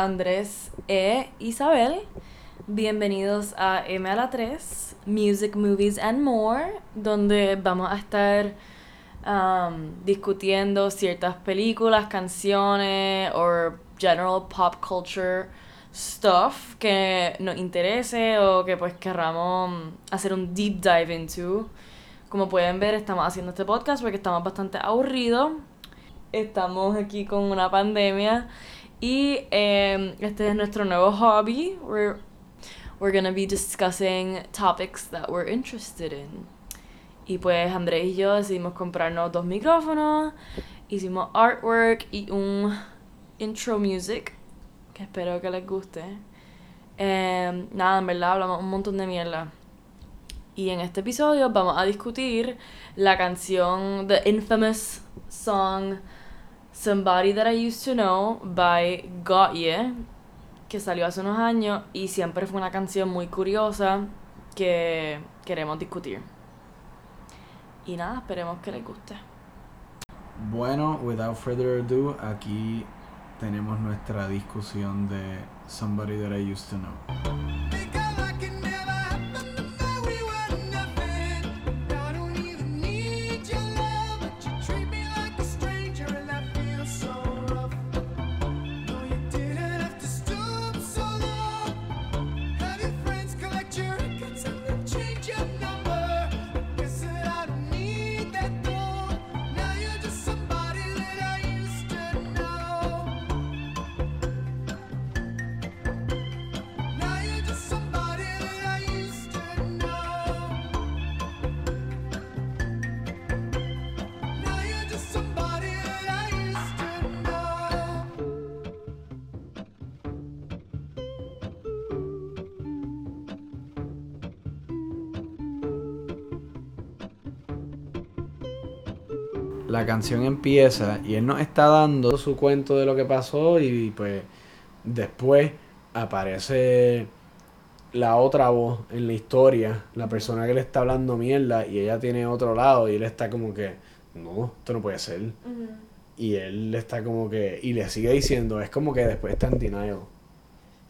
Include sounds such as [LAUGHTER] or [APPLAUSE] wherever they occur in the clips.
Andrés e Isabel. Bienvenidos a M a la 3, Music, Movies and More, donde vamos a estar um, discutiendo ciertas películas, canciones o general pop culture stuff que nos interese o que pues querramos hacer un deep dive into. Como pueden ver, estamos haciendo este podcast porque estamos bastante aburridos. Estamos aquí con una pandemia y eh, este es nuestro nuevo hobby. We're, we're gonna be discussing topics that we're interested in. Y pues Andrés y yo decidimos comprarnos dos micrófonos, hicimos artwork y un intro music que espero que les guste. Eh, nada, en verdad hablamos un montón de mierda. Y en este episodio vamos a discutir la canción, the infamous song Somebody That I Used to Know by Gotye, que salió hace unos años y siempre fue una canción muy curiosa que queremos discutir. Y nada, esperemos que les guste. Bueno, without further ado, aquí tenemos nuestra discusión de Somebody That I Used to Know. La canción empieza y él nos está dando su cuento de lo que pasó y pues después aparece la otra voz en la historia, la persona que le está hablando mierda y ella tiene otro lado y él está como que, no, esto no puede ser. Y él está como que, y le sigue diciendo, es como que después está en denial.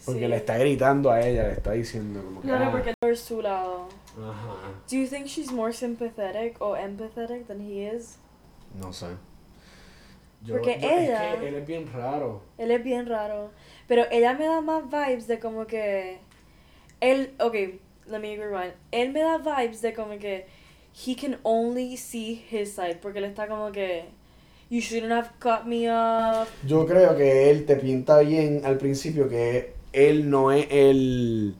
Porque le está gritando a ella, le está diciendo como que... Claro, "Ah". porque por su lado. Ajá. Do you think she's more sympathetic or empathetic than he is? No sé. Yo- Porque yo- ella- Es que él es bien raro. Él es bien raro. Pero ella me da más vibes de como que. Él. Ok, let me rewind. Él me da vibes de como que. He can only see his side. Porque él está como que. You shouldn't have cut me off. Yo creo que él te pinta bien al principio que él no es el.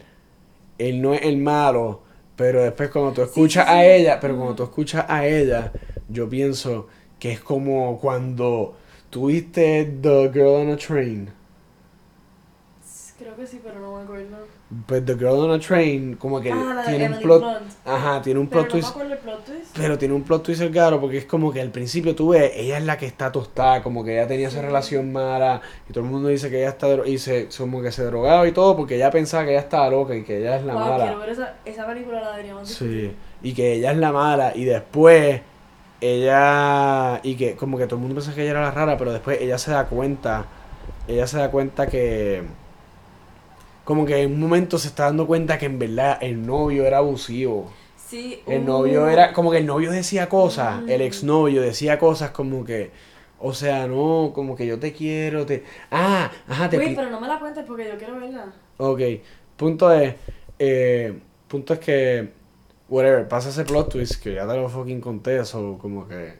Él no es el malo. Pero después cuando tú escuchas sí, a sí. ella, pero cuando tú escuchas a ella, yo pienso que es como cuando tuviste The Girl on a Train. Creo que sí, pero no me acuerdo. Pues The Girl on a Train, como que ah, la de tiene un plot. Blunt. Ajá, tiene un Pero plot no me twist. acuerdo el plot twist. Pero tiene un plot twist el caro porque es como que al principio tú ves, ella es la que está tostada, como que ella tenía esa relación mala y todo el mundo dice que ella está y se como que se drogaba y todo porque ella pensaba que ella estaba loca y que ella es la wow, mala. quiero ver esa, esa película, la deberíamos Sí, y que ella es la mala y después ella y que como que todo el mundo pensaba que ella era la rara, pero después ella se da cuenta, ella se da cuenta que como que en un momento se está dando cuenta que en verdad el novio era abusivo. Sí, El uh, novio era, como que el novio decía cosas, el Mm. exnovio decía cosas como que, o sea, no, como que yo te quiero, te... Ah, ajá, te... Uy, pero no me la cuentes porque yo quiero verla. Ok, punto es, eh, punto es que, whatever, pasa ese plot twist que ya te lo fucking conté, eso como que,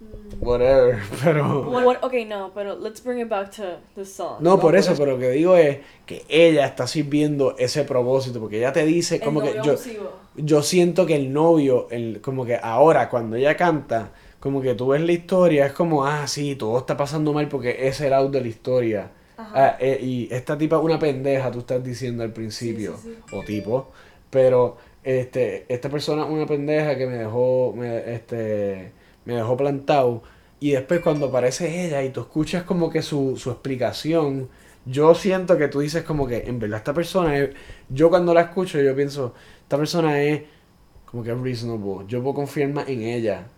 Mm. whatever, [LAUGHS] pero... What, okay, no, pero let's bring it back to the song. No, por eso, pero lo que digo es que ella está sirviendo ese propósito, porque ella te dice El como que yo... abusivo. yo siento que el novio, el, como que ahora cuando ella canta, como que tú ves la historia, es como, ah, sí, todo está pasando mal porque ese es el out de la historia. Ah, eh, y esta tipa es una pendeja, tú estás diciendo al principio, Sí, sí, sí. o tipo, pero este, esta persona una pendeja que me dejó, me, este, me dejó plantado. Y después cuando aparece ella y tú escuchas como que su, su explicación, yo siento que tú dices como que en verdad esta persona yo cuando la escucho yo pienso, esta persona es como que reasonable, yo puedo confiar más en ella.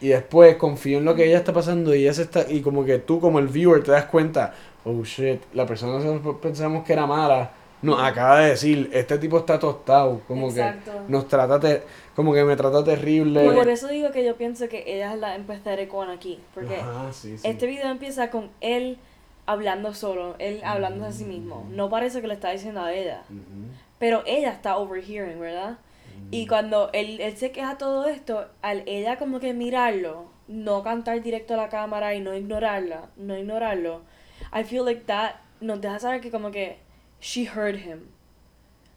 y después confío en lo que ella está pasando y ella se está y como que tú como el viewer te das cuenta, oh shit, la persona que pensamos que era mala nos acaba de decir, este tipo está tostado, como Exacto. que nos trata te- como que me trata terrible. Por eso digo que yo pienso que ella es la empathetic one aquí. Porque Ajá, sí, sí. este video empieza con él hablando solo, él hablando a sí mismo. No parece que le está diciendo a ella. Pero ella está overhearing, ¿verdad? Y cuando él, él se queja todo esto, al ella como que mirarlo, no cantar directo a la cámara y no ignorarla, no ignorarlo, I feel like that nos deja saber que como que she heard him.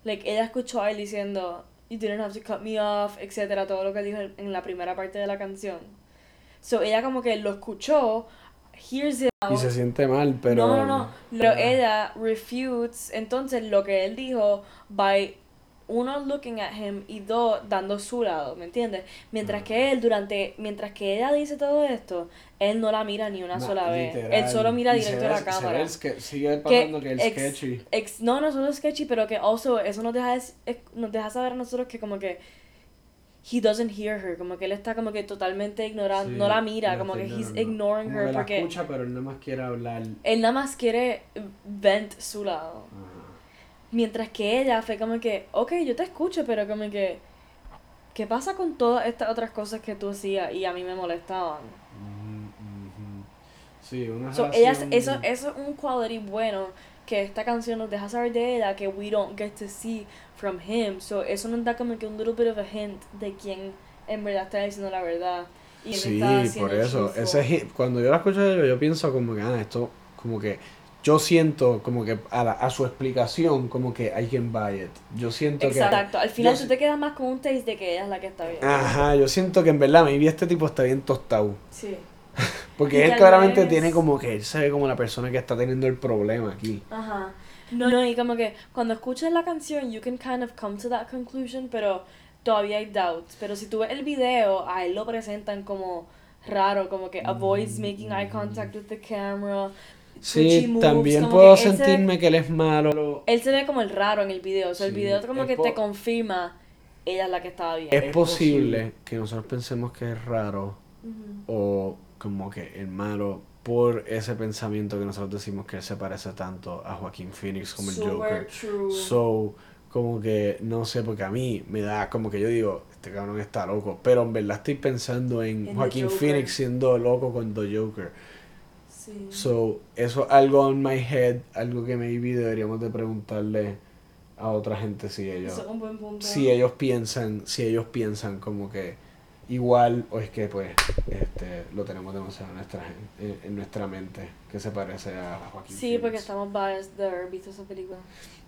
Like ella escuchó a él diciendo, you didn't have to cut me off, etcétera, todo lo que dijo en la primera parte de la canción. So ella como que lo escuchó, hears it Y se siente mal, pero no, no, no. Pero ella refutes entonces lo que él dijo by uno looking at him y dos dando su lado, ¿me entiendes? Mientras que él durante mientras que ella dice todo esto, él no la mira ni una Na- sola vez. literal. Él solo mira directo a la se ve cámara. el sigue pasando que, el ex- sketchy. ex- no, no solo sketchy, pero que also eso nos deja es- nos deja saber a nosotros que como que he doesn't hear her, como que él está como que totalmente ignorando, Sí, no la mira, la como que he's ignoring Como her que la porque escucha, pero él nada más quiere hablar. él nada más quiere vent su lado. Ajá. Mientras que ella fue como que, ok, yo te escucho, pero como que, ¿qué pasa con todas estas otras cosas que tú hacías y a mí me molestaban? Ujú. Sí, una So, ella, relación- eso, eso es un quality bueno que esta canción nos deja saber de ella que we don't get to see from him. So, eso nos da como que un little bit of a hint de quién en verdad está diciendo la verdad. Y Sí, está por eso. Ese, cuando yo la escucho, yo, yo pienso como que, ah, esto, como que, yo siento como que a, la- a su explicación, como que I can buy it. Yo siento que... Exacto, al final tú te quedas más con un taste de que ella es la que está bien. Ajá, yo siento que en verdad, maybe este tipo está bien tostado. Sí. [LAUGHS] Porque Y él claramente vez- tiene como que, él se ve como la persona que está teniendo el problema aquí. Ajá. No, no, y como que cuando escuchas la canción, you can kind of come to that conclusion, pero todavía hay doubts. Pero si tú ves el video, a él lo presentan como raro, como que avoids making eye contact with the camera. Sí, moves, también puedo que se sentirme que él es malo. Él se ve como el raro en el video, o sea, el video como es que po- te confirma ella es la que estaba bien. Es posible que nosotros pensemos que es raro o como que el malo por ese pensamiento que nosotros decimos que él se parece tanto a Joaquín Phoenix como el Joker. true. So, como que no sé, porque a mí me da como que yo digo, este cabrón está loco, pero en verdad estoy pensando en, En Joaquín. Phoenix siendo loco con The Joker. Sí. So, eso es algo on my head, algo que maybe deberíamos de preguntarle a otra gente si ellos Eso es un buen punto. si ellos piensan, si ellos piensan como que igual o es que pues este lo tenemos demasiado en nuestra gen- en, en nuestra mente que se parece a Joaquín Sí, porque estamos biased de haber visto esa película.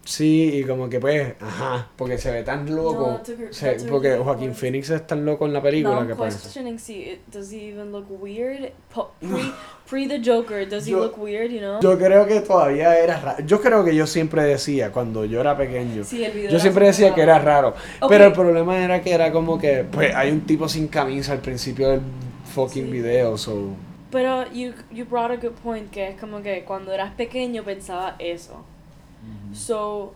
Sí, y como que pues, ajá, porque se ve tan loco, No, to- se- porque Joaquín point. Phoenix es tan loco en la película I'm que parece. questioning, it, does he even look weird? [SIGHS] Pre, pre the Joker, does he Yo- look weird, you know? Yo creo que todavía era raro. Yo creo que yo siempre decía cuando yo era pequeño, sí, el video yo siempre decía que era raro. raro, Ok. pero el problema era que era como que pues hay un tipo sin camisa al principio del fucking Sí. video, so Pero you, you brought a good point, que es como que cuando eras pequeño pensaba eso. So,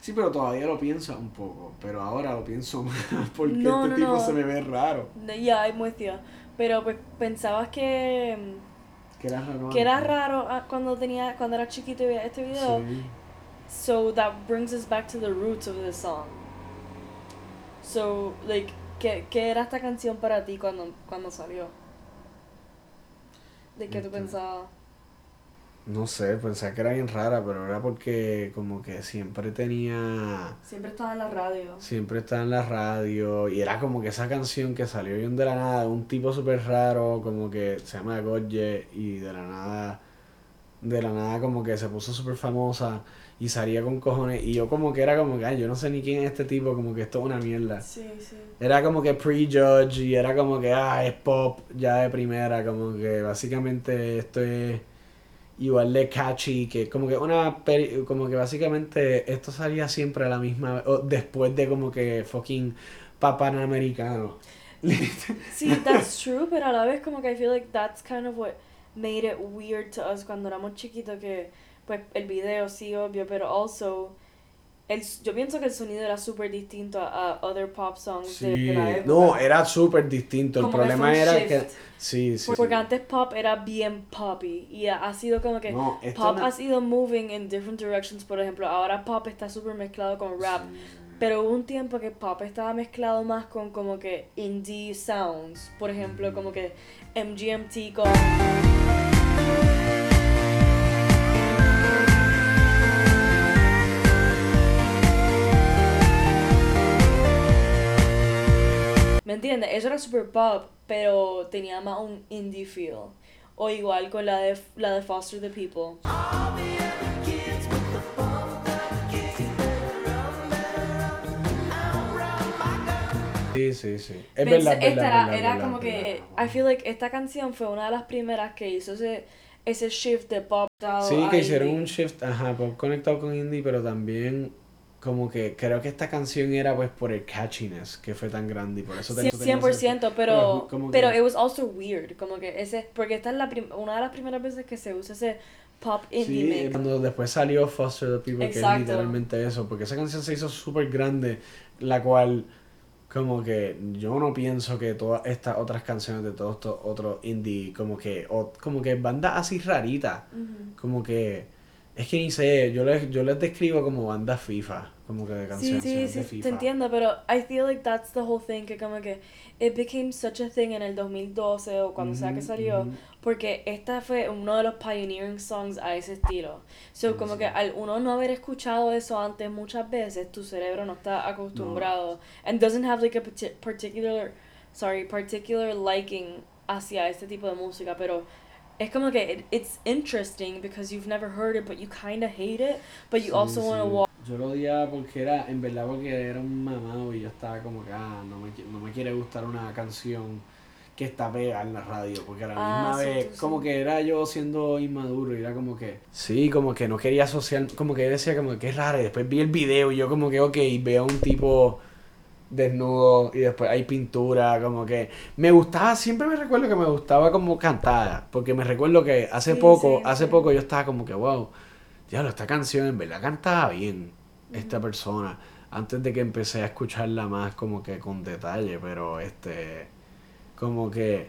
Sí, pero todavía lo pienso un poco, pero ahora lo pienso [LAUGHS] más porque No, este no, tipo no. se me ve raro. yeah, I'm with you. Pero pues pensabas que, Que era raro. que era raro ah, cuando tenía cuando era chiquito y veía este video. Sí. So that brings us back to the roots of the song. So, like, ¿qué, qué era esta canción para ti cuando, cuando salió? ¿De qué tú Este. pensabas? No sé, pensaba que era bien rara, pero era porque como que siempre tenía... Siempre estaba en la radio. Siempre estaba en la radio y era como que esa canción que salió bien de la nada, un tipo súper raro, como que se llama Gotye y de la nada, de la nada como que se puso súper famosa y salía con cojones y yo como que era como que, ay, yo no sé ni quién es este tipo, como que esto es una mierda. Sí, sí. Era como que prejudge y era como que, ah, es pop ya de primera, como que básicamente esto es igual de catchy, que como que una, como que básicamente esto salía siempre a la misma, o después de como que fucking papanamericano. Sí, that's true, pero a la vez como que I feel like that's kind of what made it weird to us cuando éramos chiquitos que pues el video sí obvio, pero also el, yo pienso que el sonido era súper distinto a, a other pop songs Sí, de, de la época. no, era súper distinto. El Como problema era shift. que. Sí, sí. Porque sí. antes pop era bien poppy y ha, ha sido como que No, pop no- ha sido moving in different directions. Por ejemplo, ahora pop está súper mezclado con rap. Pero hubo un tiempo que pop estaba mezclado más con como que indie sounds. Por ejemplo, como que MGMT con... ¿Me entiendes? Eso era super pop, pero tenía más un indie feel. O igual con la de, la de Foster the People. Sí, sí, sí. Es Pensé- verdad, es esta verdad, era, verdad, era es como verdad, que verdad. I feel like esta canción fue una de las primeras que hizo ese ese shift de pop Sí, que hicieron indie. un shift, ajá, pop conectado con indie, pero también como que creo que esta canción era pues por el catchiness que fue tan grande y por eso tenía 100%, ese- pero como pero que- it was also weird, como que ese porque esta es la prim- una de las primeras veces que se usa ese pop indie Sí, mix. cuando después salió Foster the People, que es Exacto. literalmente eso, porque esa canción se hizo súper grande, la cual como que yo no pienso que todas estas otras canciones de todos estos otros indie, como que, o, como que bandas así raritas, Ujú. como que, es que ni sé, yo les, yo les describo como bandas FIFA, como que de Sí, canciones sí, de sí, FIFA. te entiendo, pero I feel like that's the whole thing, que como que it became such a thing en el 2012 o cuando sea que Ujú, salió, ujú. porque esta fue uno de los pioneering songs a ese estilo. So, Sí, como sí. que al uno no haber escuchado eso antes muchas veces, tu cerebro no está acostumbrado and doesn't have like a parti- particular, sorry, particular liking hacia este tipo de música, pero es como que it- it's interesting because you've never heard it, but you kind of hate it, but you Sí, also want to sí. walk. Yo lo odiaba porque era, en verdad, porque era un mamado y yo estaba como que, ah, no me, no me quiere gustar una canción que está pegada en la radio, porque a la Ah, misma sí, vez, tú sí. como que era yo siendo inmaduro y era como que, sí, como que no quería asociar, como que decía como que es raro y después vi el video y yo como que, ok, veo a un tipo desnudo y después hay pintura, como que me gustaba, siempre me recuerdo que me gustaba como cantar, porque me recuerdo que hace Sí, poco, sí, hace sí. poco yo estaba como que, wow, diablo, esta canción en verdad cantaba bien esta persona antes de que empecé a escucharla más como que con detalle, pero este como que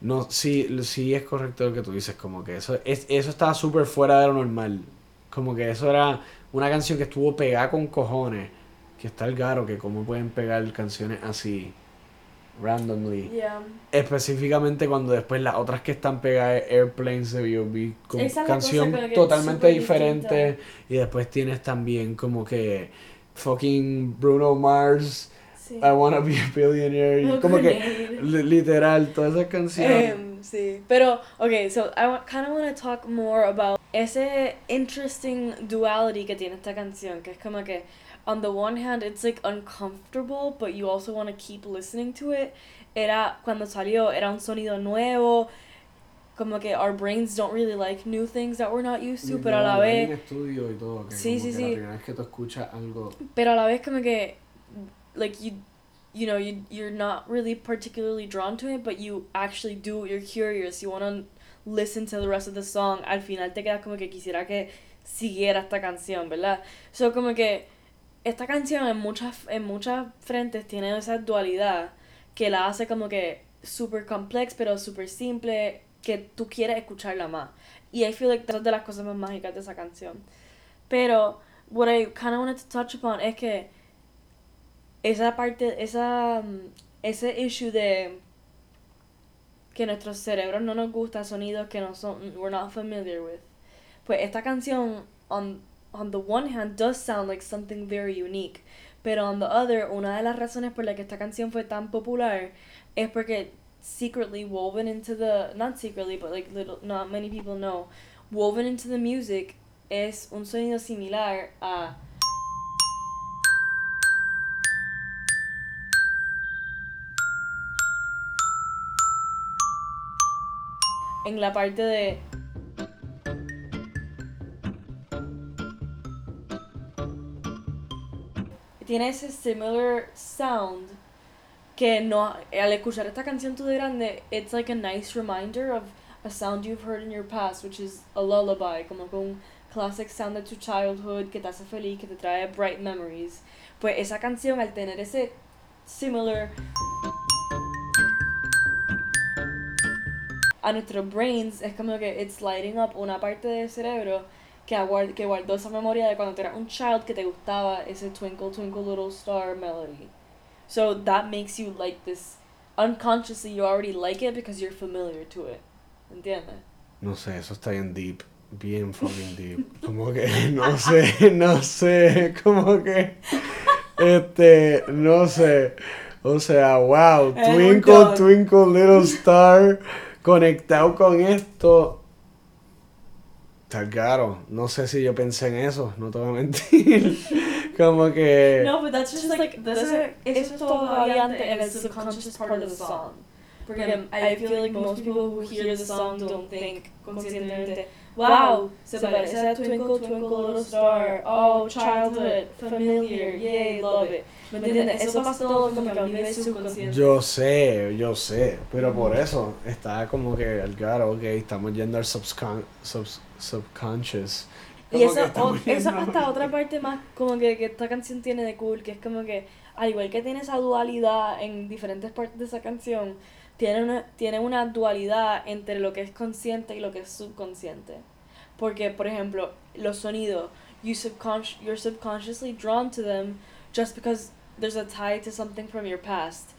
no sí sí es correcto lo que tú dices, como que eso es eso estaba súper fuera de lo normal. Como que eso era una canción que estuvo pegada con cojones, que está el garo que cómo pueden pegar canciones así randomly. Yeah. Específicamente cuando después las otras que están pegadas es Airplanes de B.O.B. con Esa canción totalmente diferente. distinta. Y después tienes también como que fucking Bruno Mars, Sí. I Wanna Be a Billionaire. Oh, como que literal, todas esas canciones. Em, sí, pero, okay, so I kind of want to talk more about ese interesting duality que tiene esta canción, que es como que, on the one hand, it's like uncomfortable, but you also want to keep listening to it. Era, cuando salió, era un sonido nuevo, como que our brains don't really like new things that we're not used to, pero a la vez, estudio y todo, que Sí, sí, que sí. La primera vez que tú escuchas algo. pero a la vez como que, like, you, you know, you, you're not really particularly drawn to it, but you actually do, you're curious, you want to listen to the rest of the song, al final te quedas como que quisiera que siguiera esta canción, ¿verdad? So, como que esta canción en muchas, en muchas frentes tiene esa dualidad que la hace como que super complex, pero super simple, que tú quieres escucharla más. Y I feel like es de las cosas más mágicas de esa canción. Pero, what I kind of wanted to touch upon es que esa parte, esa, mm, ese issue de que nuestros cerebros no nos gustan sonidos que no son, we're not familiar with. Pues esta canción, on, on the one hand, does sound like something very unique. Pero on the other, una de las razones por la que esta canción fue tan popular es porque secretly woven into the, not secretly, but like little, not many people know, woven into the music es un sonido similar a en la parte de tiene ese similar sound que no al escuchar esta canción tú de grande it's like a nice reminder of a sound you've heard in your past which is a lullaby como un classic sound de tu childhood, que te hace feliz, que te trae bright memories. Pues esa canción, al tener ese similar a nuestros brains, es como que it's lighting up una parte del cerebro que, aguard- que guardó esa memoria de cuando tú eras un child que te gustaba ese Twinkle Twinkle Little Star melody. So that makes you like this. Unconsciously, you already like it because you're familiar to it. ¿Entiendes? No sé, eso está bien deep. Bien fucking [LAUGHS] deep. Como que, no sé, no sé. Como que. Este, no sé. O sea, wow. Twinkle, twinkle, little star. Conectado con esto. Está caro. No sé si yo pensé en eso. No te voy a mentir. [LAUGHS] Como que. No, but that's just like, that's eso, eso es todavía antes en el subconscious part of the song. Porque I feel like most people who hear the song don't think conscientemente, wow, se parece a Twinkle Twinkle Little Star, oh, childhood, familiar, yay, love it. ¿Me entiendes? Eso pasa todo como que nivel subconsciente. Yo sé, yo sé, pero por eso está como que al caro, ok, estamos yendo al subcon subs- subconscious. Y Como que o- yendo- hasta otra parte más como que, que esta canción tiene de cool, que es como que, al igual que tiene esa dualidad en diferentes partes de esa canción, tiene una, tiene una dualidad entre lo que es consciente y lo que es subconsciente. Porque, por ejemplo, los sonidos, you subconsci you're subconsciously drawn to them just because there's a tie to something from your past.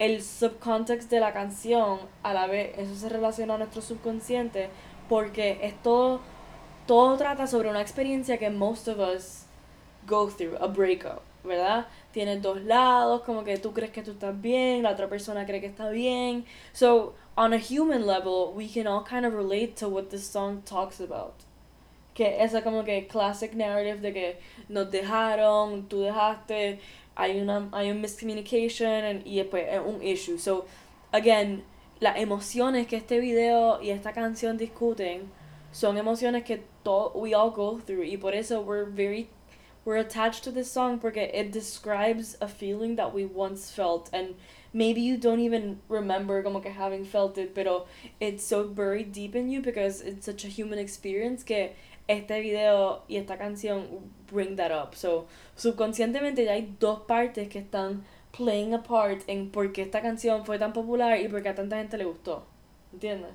El subcontext de la canción, a la vez, eso se relaciona a nuestro subconsciente porque es todo todo trata sobre una experiencia que most of us go through, a breakup, ¿verdad? Tiene dos lados, como que tú crees que tú estás bien, la otra persona cree que está bien. So, on a human level, we can all kind of relate to what this song talks about. Que esa como que classic narrative de que nos dejaron, tú dejaste, hay una hay un miscommunication and- y después es un issue. So, again, las emociones que este video y esta canción discuten son emociones que todo we all go through. Y por eso we're very we're attached to this song porque it describes a feeling that we once felt. And maybe you don't even remember como que having felt it pero it's so buried deep in you because it's such a human experience que este video y esta canción bring that up. So subconscientemente ya hay dos partes que están playing a part en por qué esta canción fue tan popular y por qué a tanta gente le gustó ¿entiendes?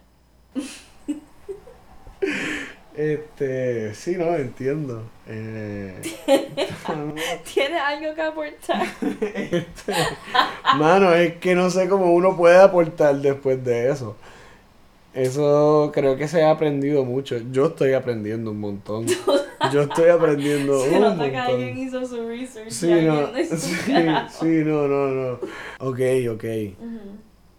Este, sí, no, entiendo. Eh, [LAUGHS] ¿Tiene algo que aportar? este, mano, es que no sé cómo uno puede aportar después de eso. Eso creo que se ha aprendido mucho. Yo estoy aprendiendo un montón. [LAUGHS] Yo estoy aprendiendo Se un nota que alguien montón. hizo su research. Sí, no, sí, sí, no, no, no. Ok, ok. Ujú.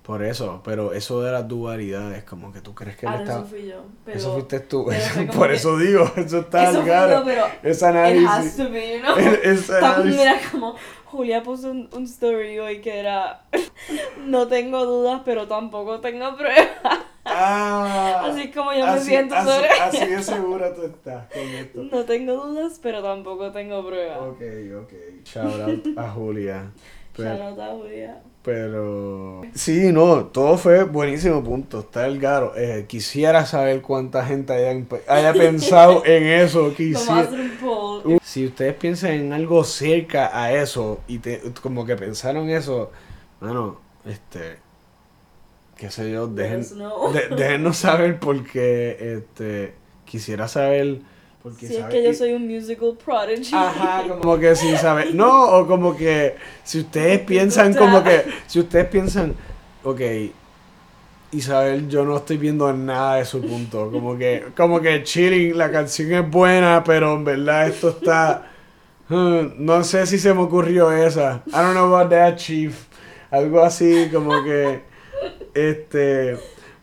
Por eso, pero eso de las dualidades, como que tú crees que Ah, no, está... eso fui yo. Pero Eso fuiste tú. [LAUGHS] como Por eso digo, eso está eso yo, pero Ese it has análisis. to be, you know? [LAUGHS] Tam- análisis. Mira como Julia puso un, un story hoy que era [LAUGHS] no tengo dudas pero tampoco tengo pruebas. Ah, Así como yo me así, siento así, sobre así de segura tú estás con esto. No tengo dudas pero tampoco tengo pruebas. Ok, ok. Shout out a Julia. Pero, Shout out a Julia. pero sí, no, todo fue buenísimo punto. Está el garo. Eh, quisiera saber cuánta gente haya, [LAUGHS] pensado en eso. Quisiera. poll. Si ustedes piensan en algo cerca a eso y te, como que pensaron eso, bueno, este, qué sé yo, dejen, de- déjennos saber porque, este, quisiera saber, porque Si es que yo soy un musical prodigy. Ajá, como que si saben, no, o como que si ustedes [LAUGHS] piensan como que, si ustedes piensan, ok, Isabel, yo no estoy viendo nada de su punto, como que, como que chilling, la canción es buena, pero en verdad esto está, [LAUGHS] hmm, no sé si se me ocurrió esa, I don't know about that, chief, algo así, como que, este,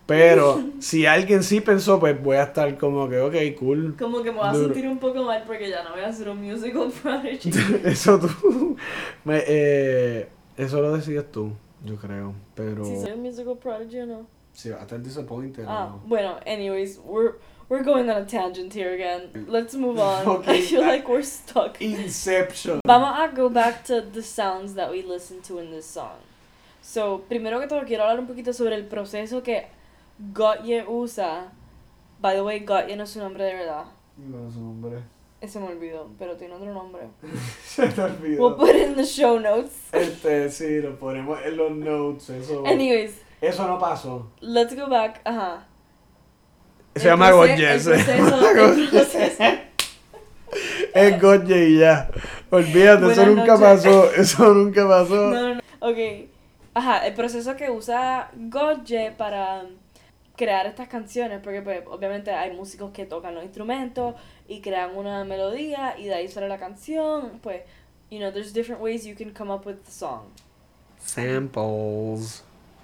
pero si alguien sí pensó, pues voy a estar como que, ok, cool, Como que me voy a sentir un poco mal porque ya no voy a ser un musical [LAUGHS] prodigy. [LAUGHS] Eso tú. me- eh, eso lo decides tú, yo creo. Pero. Si soy un musical prodigy o no. Si vas a estar disappointed. Ah, ¿no? bueno, anyways, we're we're going on a tangent here again. Let's move on. [LAUGHS] Okay. I feel like we're stuck. Inception. Vamos a go back to the sounds that we listened to in this song. So, primero que todo quiero hablar un poquito sobre el proceso que Gotye usa. By the way, Gotye no es su nombre de verdad. ¿Cuál es su nombre? Ese me olvidó, pero tiene otro nombre. [LAUGHS] Se te olvidó. We'll put it in the show notes. Este, sí, lo ponemos en los notes. Eso, Anyways, eso no pasó. let's go back. Ajá. Se El llama el proceso- proceso. Es Goye y ya. Olvídate, eso Buenas nunca noches. pasó. Eso nunca pasó. No, no, no. Ok. Ajá, el proceso que usa Goye para crear estas canciones, porque pues obviamente hay músicos que tocan los instrumentos y crean una melodía y de ahí sale la canción, pues, you know, there's different ways you can come up with the song. Samples.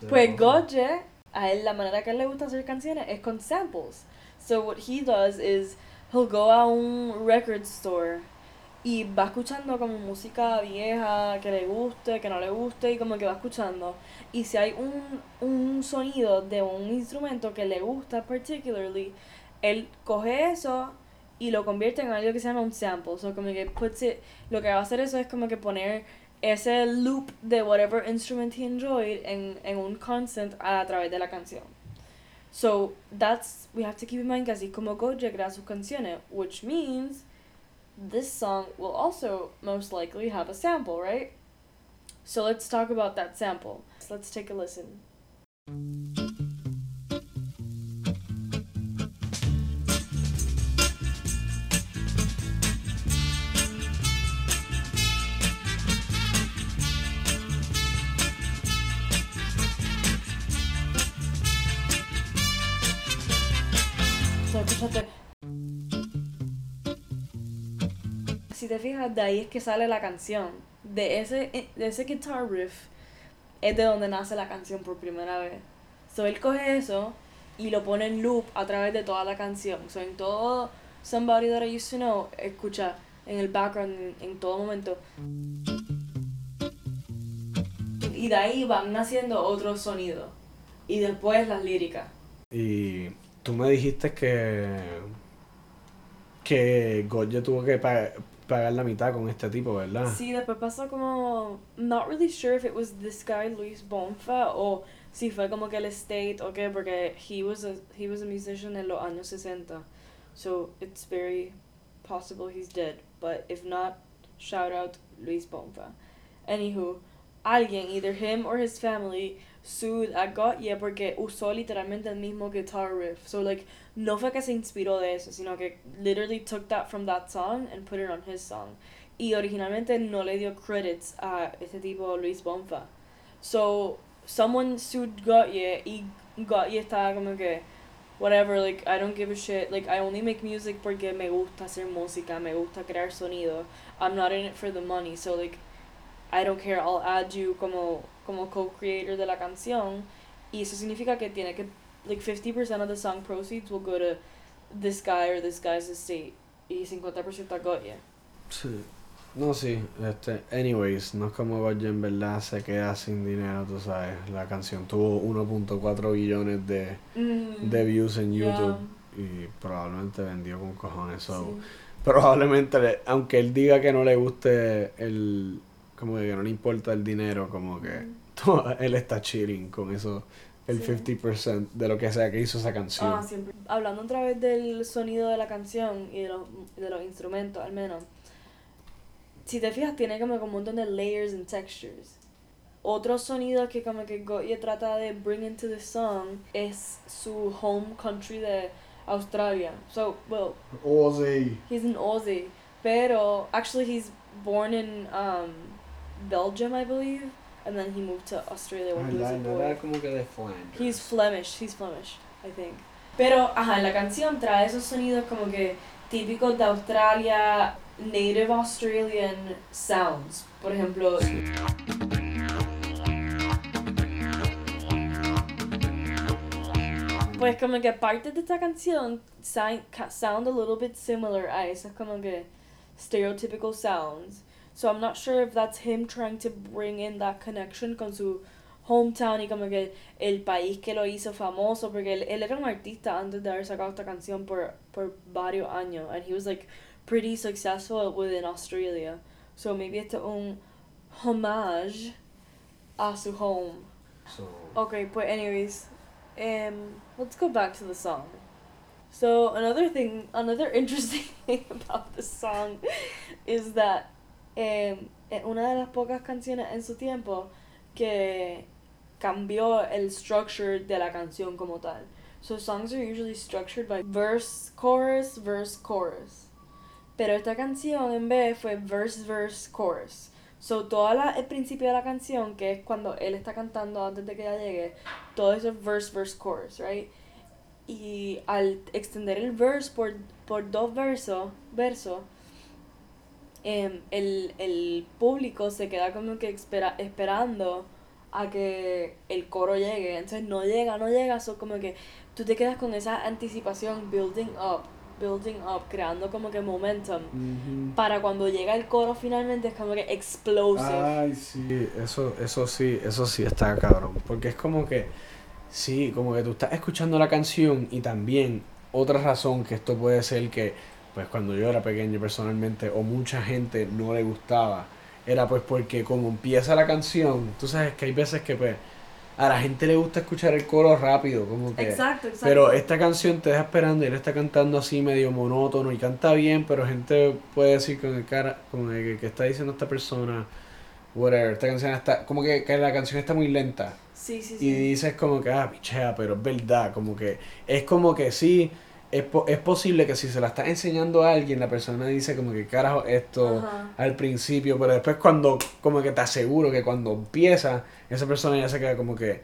Pues Goye, a él la manera que a él le gusta hacer canciones es con samples. So what he does is he'll go a un record store y va escuchando como música vieja que le guste, que no le guste y como que va escuchando. Y si hay un, un sonido de un instrumento que le gusta particularly, él coge eso y lo convierte en algo que se llama un sample. So como que puts it, lo que va a hacer eso es como que poner ese loop de whatever instrument he enjoyed en, en un constant a través de la canción. So that's we have to keep in mind que así como Goje crea sus canciones, which means this song will also most likely have a sample, right? So let's talk about that sample. Let's take a listen. Te fijas, de ahí es que sale la canción. De ese, de ese guitar riff es de donde nace la canción por primera vez. So, él coge eso y lo pone en loop a través de toda la canción. So, en todo Somebody That I Used to Know, escucha en el background en, en todo momento. Y de ahí van naciendo otros sonidos. Y después las líricas. Y tú me dijiste que. que Goye tuvo que pagar la mitad con este tipo, ¿verdad? Sí, después pasó como. Not really sure if it was this guy Luis Bonfa o si fue como que el estate o qué, porque he was a, he was a musician en los años 60. So it's very possible he's dead. But if not, shout out Luis Bonfa. Anywho, alguien, either him or his family, sued a Gottye porque usó literalmente el mismo guitar riff. So like, no fue que se inspiró de eso, sino que literally took that from that song and put it on his song. Y originalmente no le dio credits a este tipo Luis Bonfa. So, someone sued Gottye y Gottye estaba como que, whatever, like, I don't give a shit. Like, I only make music porque me gusta hacer música, me gusta crear sonido. I'm not in it for the money, so like, I don't care, I'll add you como, como co-creator de la canción. Y eso significa que tiene que, like, 50% of the song proceeds will go to this guy or this guy's estate. Y 50% a Gottye. Sí. No, sí, este, anyways, no es como Goye en verdad se queda sin dinero, tú sabes. La canción tuvo 1.4 billones de, Mm, de views en yeah. YouTube y probablemente vendió con cojones. So, sí. Probablemente, le- aunque él diga que no le guste el. Como que no le importa el dinero, como que todo- [LAUGHS] él está cheating con eso, el Sí. 50% de lo que sea que hizo esa canción. Ah, siempre. Hablando otra vez del sonido de la canción y de los, de los instrumentos, al menos. Si te fijas, tiene como un montón de layers and textures. Otro sonido que como que Goye trata de bring into the song es su home country de Australia. So, well, sí. he's an Aussie, pero actually he's born in um, Belgium, I believe, and then he moved to Australia when ah, he was a boy. como que de Flanders. He's Flemish, he's Flemish, I think. Pero, ajá, la canción trae esos sonidos como que típicos de Australia, native Australian sounds. Por ejemplo, pues como que partes de esta canción sound, sound a little bit similar a esos como que stereotypical sounds. So I'm not sure if that's him trying to bring in that connection con su hometown y como que el país que lo hizo famoso porque él, él era un artista antes de haber sacado esta canción por, por varios años and he was like pretty successful within Australia. So maybe it's un homage a su home. So, okay but anyways um, let's go back to the song. So another thing, another [LAUGHS] interesting thing about this song is that eh, es una de las pocas canciones en su tiempo que cambió el structure de la canción como tal. So songs are usually structured by verse, chorus, verse, chorus. Pero esta canción en vez fue verse, verse, chorus. So todo la, el principio de la canción, que es cuando él está cantando antes de que ella llegue, todo eso es verse, verse, chorus, right? Y al extender el verse por, por dos versos, verso, em, el, el público se queda como que espera, esperando a que el coro llegue. Entonces no llega, no llega, so como que tú te quedas con esa anticipación building up, building up, creando como que momentum. Para cuando llega el coro finalmente es como que explosive. Ay, sí, eso, eso sí, eso sí está cabrón. Porque es como que, sí, como que tú estás escuchando la canción y también otra razón que esto puede ser que, pues cuando yo era pequeño personalmente, o mucha gente no le gustaba, era pues porque como empieza la canción, tú sabes que hay veces que pues a la gente le gusta escuchar el coro rápido, como que... exacto, exacto. Pero esta canción te deja esperando y él está cantando así medio monótono y canta bien, pero gente puede decir con el cara, con el que, está diciendo esta persona, whatever, esta canción está, como que, que la canción está muy lenta. sí, sí, Y sí. dices como que, ah, pichea, pero es verdad, como que, es como que sí, es, po- es posible que si se la estás enseñando a alguien, la persona dice como que carajo esto Ajá. al principio, pero después cuando, como que te aseguro que cuando empieza, esa persona ya se queda como que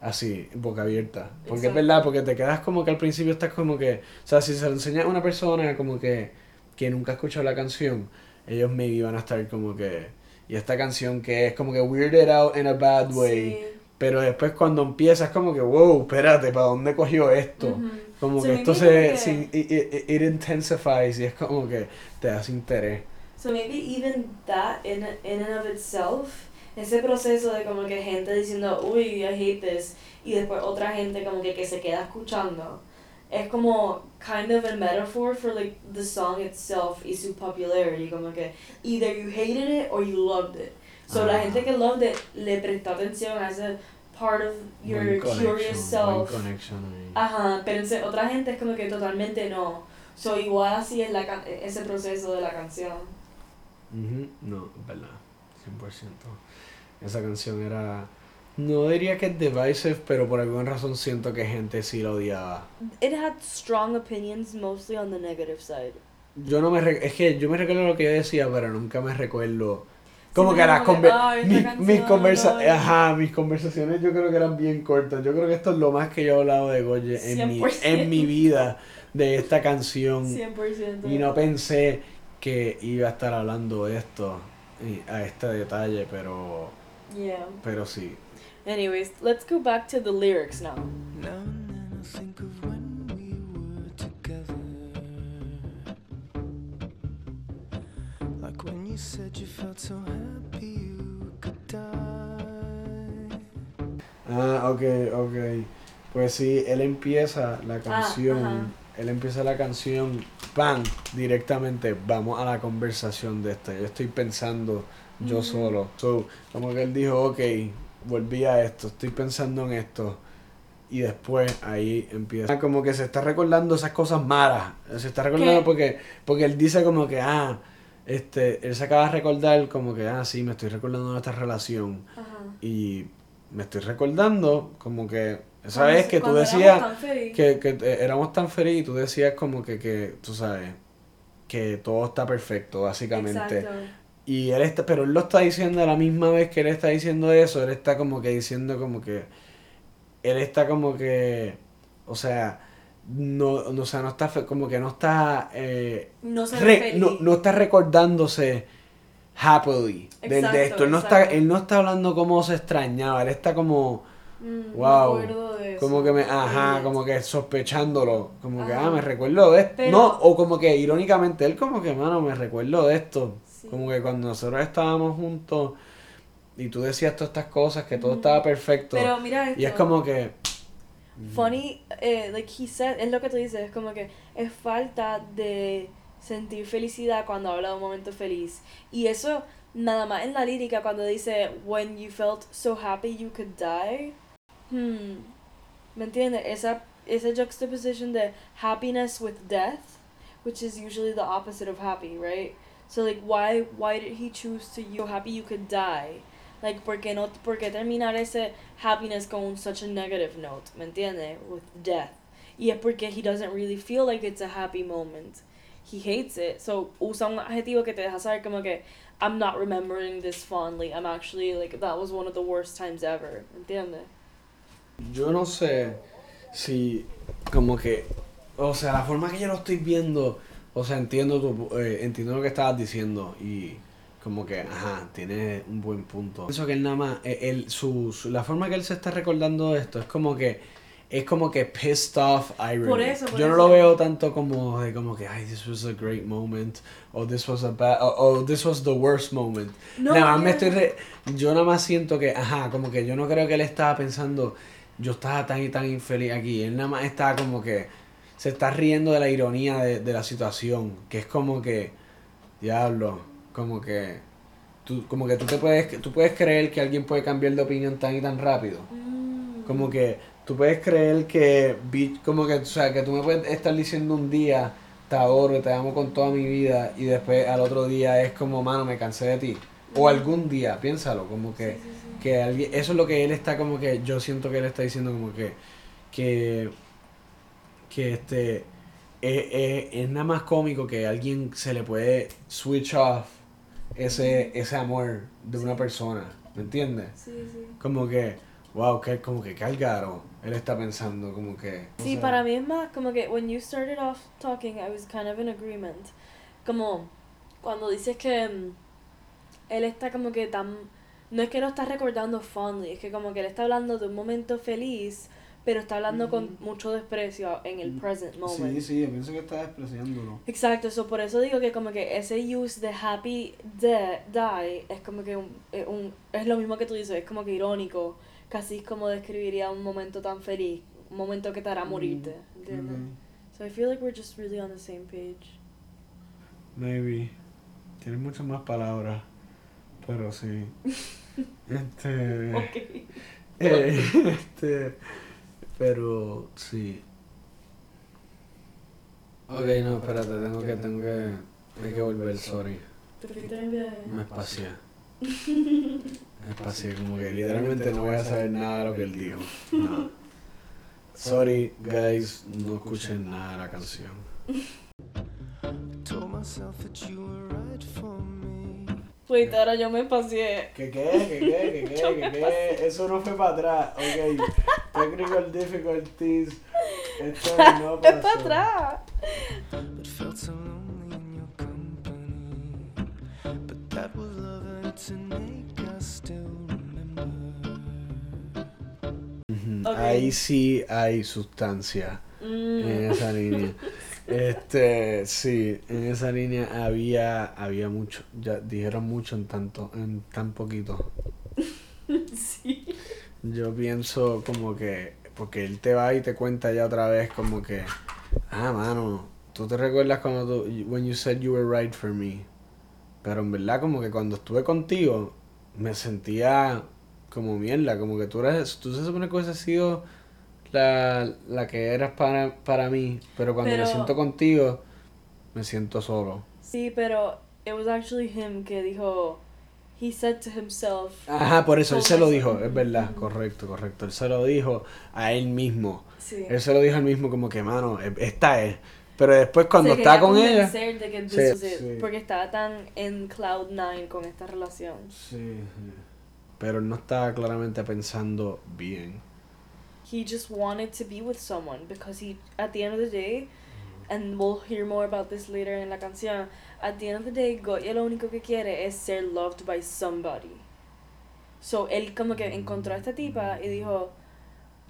así, boca abierta. Porque es verdad, porque te quedas como que al principio estás como que, o sea, si se lo enseñas a una persona como que, que nunca ha escuchado la canción, ellos maybe van a estar como que, y esta canción que es como que weirded out in a bad way. Sí. Pero después cuando empieza es como que, wow, espérate, ¿para dónde cogió esto? Como So que maybe esto se, sí, it, it- it intensifies y es como que te das interés. So maybe even that in, in and of itself, ese proceso de como que gente diciendo, uy, I hate this, y después otra gente como que, que se queda escuchando, es como kind of a metaphor for like the song itself y su popularity, como que either you hated it or you loved it. So la Ah. gente que loved it le prestó atención a ese part of your Buen curious buen self. connection. Ajá, pero entonces otra gente es como que totalmente no. So igual así es la can- ese proceso de la canción. Ujú, No, verdad, 100%. Esa canción era, no diría que es divisive, pero por alguna razón siento que gente sí la odiaba. It had strong opinions mostly on the negative side. Yo no me, re- es que yo me recuerdo lo que yo decía, pero nunca me recuerdo. Como Sí, que las conver- "Ay, esta mis, mis conversa ay". ajá, mis conversaciones yo creo que eran bien cortas. Yo creo que esto es lo más que yo he hablado de Goye en mi, 100%. en mi vida de esta canción. 100%. Y no pensé que iba a estar hablando de esto y a este detalle, pero Yeah. pero sí. Anyways, let's go back to the lyrics now. Now and then Ah, ok, ok. Pues sí, él empieza la canción, ajá. él empieza la canción, ¡pam! Directamente, vamos a la conversación de esta. Yo estoy pensando yo Ujú. solo. So, como que él dijo, ok, volví a esto, estoy pensando en esto. Y después ahí empieza. Como que se está recordando esas cosas malas. Se está recordando ¿Qué? porque, porque él dice como que, ah, este, él se acaba de recordar como que, ah, sí, me estoy recordando nuestra relación. Ajá. Y me estoy recordando como que, esa vez que tú decías que, que eh, éramos tan felices y tú decías como que, que, tú sabes, que todo está perfecto, básicamente. Exacto. Y él está, pero él lo está diciendo a la misma vez que él está diciendo eso, él está como que diciendo como que, él está como que, o sea, no, no, o sea, no está, como que no está, eh, No se re- no, no está recordándose happily del- de, Exacto, esto. Él no, está, exacto. él no está hablando cómo se extrañaba, él está como, Mm, wow, de eso. como que me, ajá, como que sospechándolo, como que, ah, me recuerdo de esto. Pero- No, o como que irónicamente, él como que, mano, me recuerdo de esto. Sí. Como que cuando nosotros estábamos juntos y tú decías todas estas cosas, que todo estaba perfecto. Pero mira esto. y es como que... Funny, eh, like he said, es lo que tú dices, es como que es falta de sentir felicidad cuando habla de un momento feliz. Y eso, nada más en la lírica, cuando dice, when you felt so happy you could die. Hmm, ¿me entiendes? Esa esa juxtaposition de happiness with death, which is usually the opposite of happy, right? So like why why did he choose to you happy you could die? Like por qué no por qué terminar ese happiness con such a negative note, ¿me entiendes? With death. Y es porque he doesn't really feel like it's a happy moment. He hates it. So usa un adjetivo que te deja saber como que I'm not remembering this fondly. I'm actually like that was one of the worst times ever. ¿Me entiendes? Yo no sé si como que, o sea, la forma que yo lo estoy viendo, o sea, entiendo tu, eh, entiendo lo que estabas diciendo y como que, ajá, tiene un buen punto. Pienso que él nada más, eh, él, su, su- la forma que él se está recordando esto es como que, es como que pissed off irony. Por eso, por yo no eso. lo veo tanto como de como que, ay, this was a great moment, o this was a bad, o this was the worst moment. nada más me estoy re- yo nada más siento que, ajá, como que yo no creo que él estaba pensando, yo estaba tan y tan infeliz aquí. Él nada más estaba como que se está riendo de la ironía de, de la situación, que es como que, diablo, como que tú, como que tú te puedes, tú puedes creer que alguien puede cambiar de opinión tan y tan rápido. Mm. Como que tú puedes creer que, como que, o sea, que tú me puedes estar diciendo un día, te adoro, te amo con toda mi vida, y después al otro día es como, mano, me cansé de ti. O algún día, piénsalo, como que, Sí, sí, sí. que alguien, eso es lo que él está como que, yo siento que él está diciendo como que, que, que este, es, es- es nada más cómico que a alguien se le puede switch off ese, ese amor de una persona, ¿me entiendes? Sí, sí. Como que, wow, que como que cálgaro. Él está pensando como que. Sí, sea, para mí es más como que when you started off talking, I was kind of in agreement. Como cuando dices que mm, él está como que tan no es que lo está recordando fondly, es que como que él está hablando de un momento feliz, pero está hablando con mucho desprecio en el present moment. Sí, sí, yo pienso que está despreciándolo. Exacto, eso por eso digo que como que ese use de happy de, die es como que un, es un- es lo mismo que tú dices, es como que irónico, casi como describiría un momento tan feliz, un momento que te hará morirte, ¿entiendes? So I feel like we're just really on the same page. Maybe. Tiene muchas más palabras. Pero sí. [LAUGHS] este. Ok. eh, [LAUGHS] este. Pero sí. Ok, no, espérate, tengo que, tengo que. Hay que volver, sorry. Me espacié. Me espacié, como que literalmente no voy a saber nada de lo que él dijo. No. Sorry, guys, no escuchen nada de la canción. Wait, ahora yo me pasé. ¿Qué qué? ¿Qué qué? ¿Qué qué? ¿Qué [LAUGHS] qué? Eso no fue para atrás. Ok. [LAUGHS] Technical difficulties. Esto no [LAUGHS] Es pasó. para atrás. But felt so lonely in your company. But that was love and to make us still remember. Ujú, Ok. Ahí sí hay sustancia Mm. en esa línea. Este, sí, en esa línea había, había mucho, ya dijeron mucho en tanto, en tan poquito. [LAUGHS] sí. Yo pienso como que, porque él te va y te cuenta ya otra vez como que, ah, mano, tú te recuerdas cuando tú, when you said you were right for me. Pero en verdad como que cuando estuve contigo, me sentía como mierda, como que tú eres, tú se supone que hubiese sido la, la que eras para, para mí, pero cuando Pero- me siento contigo, me siento solo. Sí, pero it was actually him que dijo. He said to himself. Ajá, por eso, él se lo dijo, es verdad, correcto, correcto. Él se lo dijo a él mismo. Sí. Él se lo dijo él mismo como que, mano, e- esta es. Pero después cuando Se está con ella... de que Sí, sí. Porque estaba tan en Cloud 9 con esta relación. Sí, Pero él no estaba claramente pensando bien. He just wanted to be with someone because he, at the end of the day, and we'll hear more about this later in la canción, at the end of the day, Goya lo único que quiere es ser loved by somebody. So, él como que encontró a esta tipa y dijo,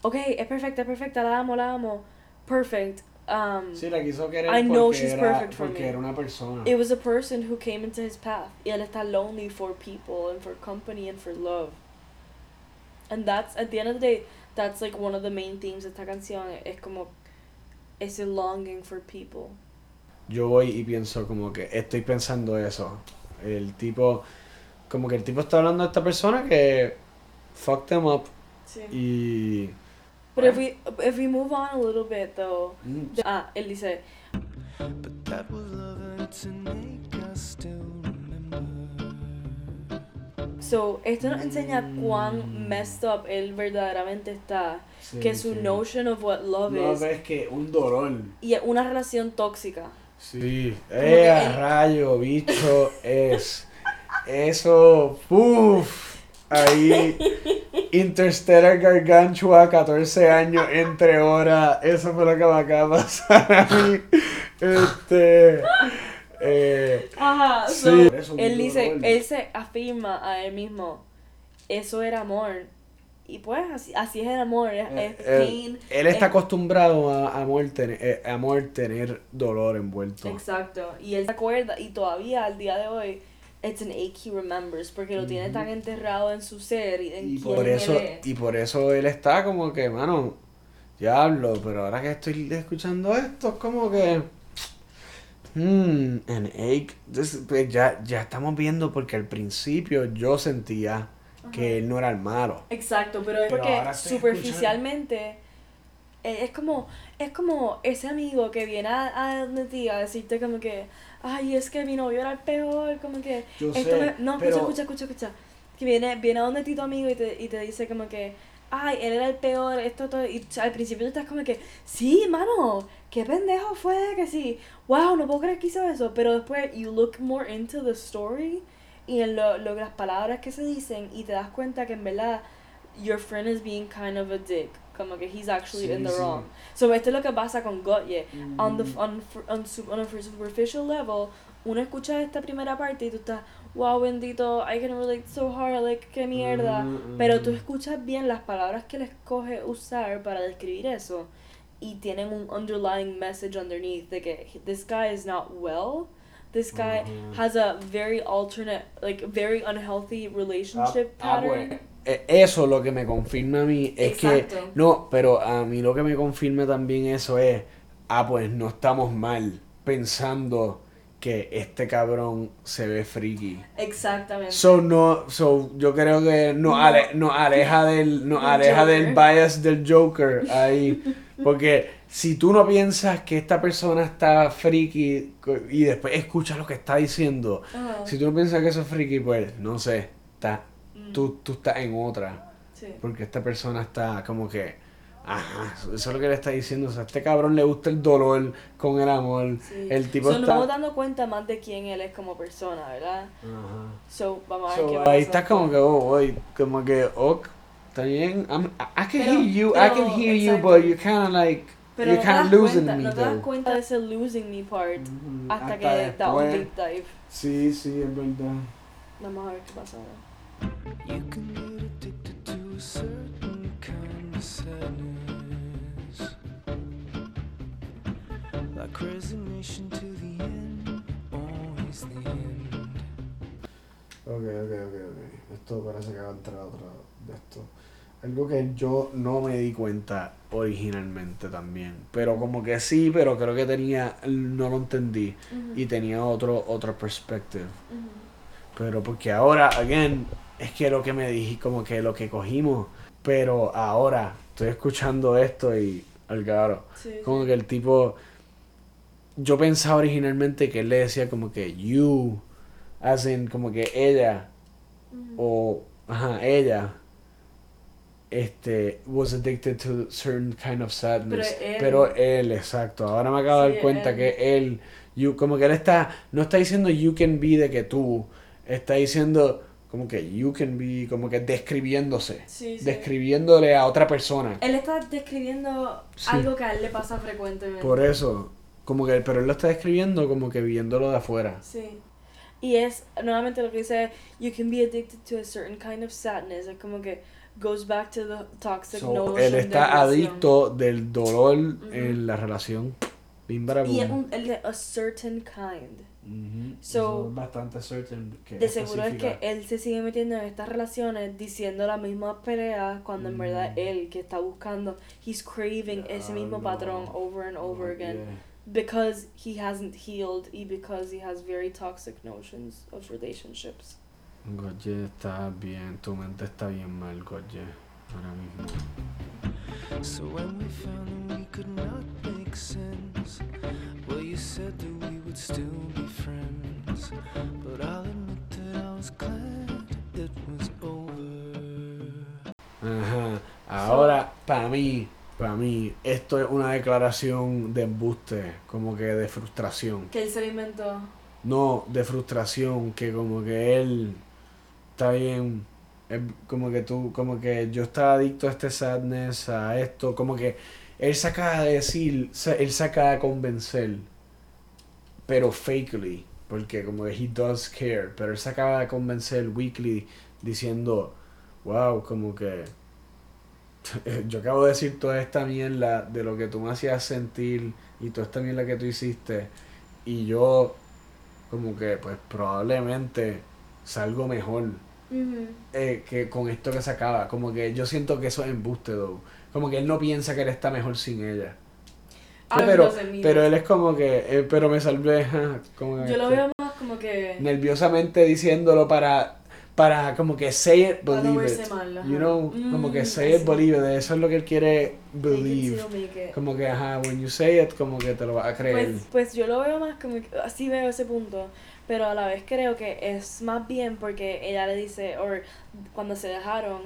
ok, es perfecta, es perfecta, la amo, la amo, perfect. Um, Sí, la quiso querer I know porque, she's era, perfect for me. era una persona. It was a person who came into his path. Y él está lonely for people and for company and for love. And that's, at the end of the day, that's like one of the main themes de esta canción. Es como ese longing for people. Yo voy y pienso como que estoy pensando eso. El tipo, como que el tipo está hablando de esta persona que fucked them up Sí. y But if we if we move on a little bit though, Mm. the- ah, él dice, But that was loving so esto nos enseña cuán messed up él verdaderamente está, Sí, que su sí. notion of what love No is ves que un dolor. y es una relación tóxica. Sí, eh, a él- rayo, bicho, [LAUGHS] es. Eso, uff. Ahí, [LAUGHS] Interstellar Gargantua, 14 años entre horas. Eso fue lo que me acaba de pasar a mí. [LAUGHS] Este. Eh, Ajá, Sí. so, un él dice, él se afirma a él mismo, eso era amor. Y pues así, así es el amor, es, Eh, es él, pain. él está es- acostumbrado a amor, tener, eh, amor tener dolor envuelto. Exacto. Y él se acuerda, y todavía al día de hoy, it's an ache he remembers, porque lo tiene tan enterrado en su ser y en Y por él eso, es. y por eso él está como que, mano, diablo, pero ahora que estoy escuchando esto, es como que. Hmm, an ache. This- pues ya, ya estamos viendo porque al principio yo sentía que él no era el malo. Exacto, pero es Pero porque superficialmente eh, es como es como ese amigo que viene a, a donde ti a decirte como que ay es que mi novio era el peor como que Yo esto sé, me- no pero- escucha escucha escucha escucha que viene viene a donde ti tu amigo y te, y te dice como que ay él era el peor esto todo y al principio tú estás como que sí mano qué pendejo fue que sí wow no puedo creer que hizo eso pero después you look more into the story y en lo, lo- las palabras que se dicen y te das cuenta que en verdad your friend is being kind of a dick como que he's actually Sí, in the sí. wrong. So esto es lo que pasa con Gotye on the Mm. on, on, on a superficial level uno escucha esta primera parte y tú estás wow bendito I can relate so hard like qué mierda Mm, pero tú mm. escuchas bien las palabras que él escoge usar para describir eso y tienen un underlying message underneath de que this guy is not well this guy Ujú. has a very alternate like very unhealthy relationship Ah, ah, pattern pues, eh, eso lo que me confirma a mí es Exacto. que no, pero a mí lo que me confirma también eso es, ah, pues no estamos mal pensando que este cabrón se ve friki. exactamente So no, so yo creo que nos, No. ale- nos aleja del, nos aleja del bias del Joker ahí, [LAUGHS] porque si tú no piensas que esta persona está friki y después escuchas lo que está diciendo, si tú no piensas que eso es friki, pues no sé, está, Mm, tú, tú estás en otra. sí. Porque esta persona está como que. Ajá, eso es lo que le está diciendo. O sea, a este cabrón le gusta el dolor con el amor. Sí. El tipo So, nos está. vamos dando cuenta más de quién él es como persona, ¿verdad? Ajá. So, vamos a ver So, qué ahí pasa. estás como que, oh, boy, como que, ok, está bien. I'm- I, I can Pero- hear you, I pero, can hear you, exacto. but you kind of like. Pero you're no kind of losing cuenta, me, no te das though. cuenta de ese losing me part Ujú, hasta, que da un deep dive. Sí, sí, es verdad. Vamos a ver qué pasa ahora. You can get addicted to a certain kind of sadness. Ok, ok, ok, ok. Esto parece que va a entrar otra de esto. Algo que yo no me di cuenta originalmente también. Pero como que sí, pero creo que tenía, no lo entendí. Y tenía otro, otro perspective. Pero porque ahora, again, es que lo que me dije, como que lo que cogimos. Pero ahora estoy escuchando esto y al caro. Sí, Como sí. que el tipo. Yo pensaba originalmente que él le decía como que you, as in como que ella, o. Ajá, ella. Este, was addicted to certain kind of sadness. Pero él- Pero él, exacto. Ahora me acabo de Sí, dar cuenta él. que él, you, como que él está, no está diciendo you can be de que tú, está diciendo como que you can be, como que describiéndose, Sí, sí. describiéndole a otra persona. Él está describiendo algo que a él le pasa frecuentemente. Por eso, como que, pero él lo está describiendo como que viéndolo de afuera. Sí. Y es nuevamente lo que dice, you can be addicted to a certain kind of sadness. Es como que goes back to the toxic So, notion él de está relación. adicto del dolor Ujú. en la relación. Bara, Y es un, dice, a certain kind. Ujú. So, Eso es bastante certain que De seguro es que él se sigue metiendo en estas relaciones diciendo las mismas peleas cuando en verdad Mm. él que está buscando, he's craving ese mismo Diablo. patrón over and over Oh, again yeah. Because he hasn't healed y because he has very toxic notions of relationships. Goye está bien, tu mente está bien mal, Goye, ahora mismo. So when we found that we could not make sense, well, you said that we would still be friends. But I'll admit that I was glad it was over. Ajá. Ahora, para mí, para mí, esto es una declaración de embuste, como que de frustración. Que él se lo inventó. No, de frustración, que como que él está bien, como que tú, como que yo estaba adicto a este sadness, a esto, como que él se acaba de decir, él se acaba de convencer, pero fakely, porque como que he does care, pero él se acaba de convencer weekly diciendo, wow, como que [LAUGHS] yo acabo de decir toda esta mierda de lo que tú me hacías sentir y toda esta mierda que tú hiciste y yo como que pues probablemente salgo mejor eh, que con esto que se acaba. Como que yo siento que eso es embuste, though. Como que él no piensa que él está mejor sin ella. Ah, pero, pero él es como que, eh, pero me salvé, [LAUGHS] como Yo lo que- veo más como que. nerviosamente diciéndolo para, para como que say it, no believe it. mal. You know, como que Mm, say it, believe it. Eso es lo que él quiere believe. Como que, ajá, when you say it, como que te lo vas a creer. Pues, pues yo lo veo más como que así veo ese punto, pero a la vez creo que es más bien porque ella le dice, o cuando se dejaron,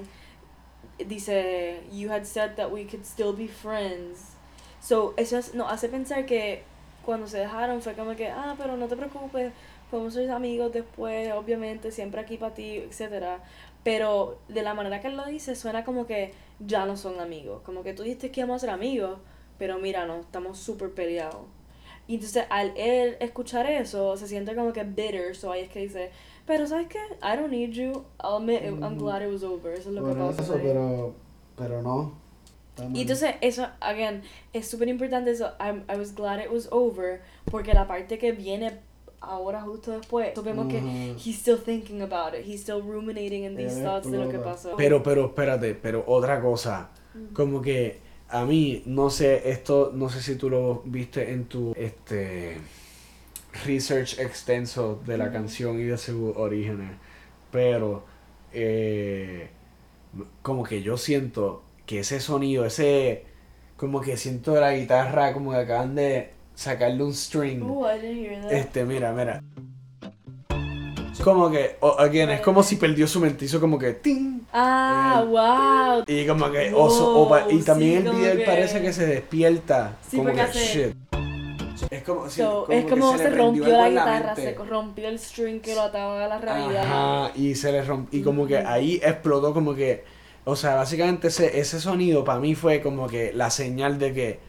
dice, you had said that we could still be friends. So, eso es- nos hace pensar que cuando se dejaron fue como que, ah, pero no te preocupes, podemos ser amigos después, obviamente, siempre aquí para ti, etcétera Pero de la manera que él lo dice, suena como que ya no son amigos. Como que tú dijiste que íbamos a ser amigos, pero mira, no, estamos súper peleados. Y entonces al él escuchar eso, se siente como que bitter, so ahí es que dice, pero ¿sabes qué? I don't need you, I'll admit it- I'm glad it was over, eso es lo que Por pasa. eso, pero, pero no. Está Y entonces eso, again, es súper importante eso, I'm- I was glad it was over, porque la parte que viene ahora justo después, vemos que he's still thinking about it, he's still ruminating in these thoughts de lo que pasó. Pero, pero, espérate, pero otra cosa. Como que a mí, no sé, esto, no sé si tú lo viste en tu este research extenso de la Ujú. canción y de sus orígenes. Pero eh, como que yo siento que ese sonido, ese como que siento la guitarra como que acaban de sacarle un string. Ooh, I didn't hear that. Este, mira, mira. Como que, o- again, es como si perdió su mente, hizo como que ting. Ah, Eh, wow. Y como que, o so- o pa- y Wow, también sí, el video que- parece que se despierta. Sí, como que hace- shit. Es como, sí, So, como es que como le se, prendió rompió algo la guitarra, mente. se rompió el string que lo ataba a la realidad. Ajá, y se le rompió. Y como que ahí explotó como que. O sea, básicamente ese, ese sonido para mí fue como que la señal de que.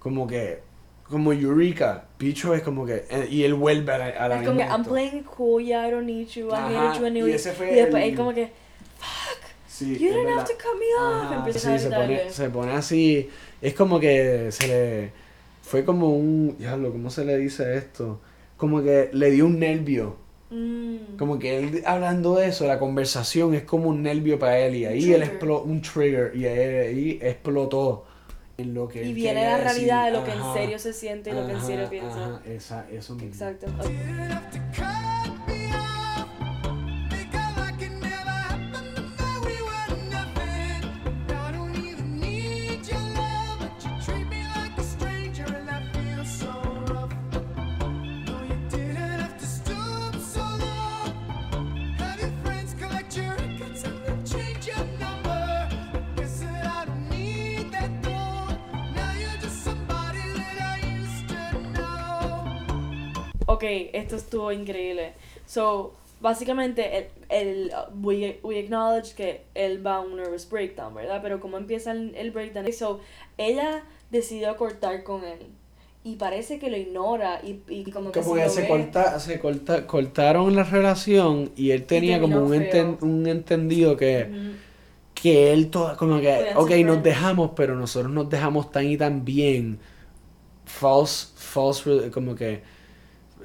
Como que. Como Eureka. Picho es como que. eh, Y él vuelve a la, a la Es como que I'm playing cool, yeah, I don't need you, I Ajá, hated you y anyway. ese fue Y después él como que, Sí, you didn't verdad. have to cut me off. Empieza a sí, se gritarle. pone, se pone así. Es como que se le. Fue como un. Diablo, ¿cómo se le dice esto? Como que le dio un nervio. Mm. Como que él hablando de eso, la conversación es como un nervio para él. Y ahí Un él trigger. explotó. Un trigger. Y ahí, ahí explotó. En lo que Y viene la realidad de lo que en serio se siente y lo que en serio piensa. ajá, esa, eso mismo. Exacto. Esto estuvo increíble. So, básicamente, el, el, we, we acknowledge que él va a un nervous breakdown, ¿verdad? Pero como empieza el, el breakdown, so, ella decidió cortar con él. Y parece que lo ignora y, y como que Como se, ve- corta, se corta, cortaron la relación y él tenía como terminó un, enten- un entendido que, que él todo, como que, Podían ok, nos dejamos, pero nosotros nos dejamos tan y tan bien. False, false, como que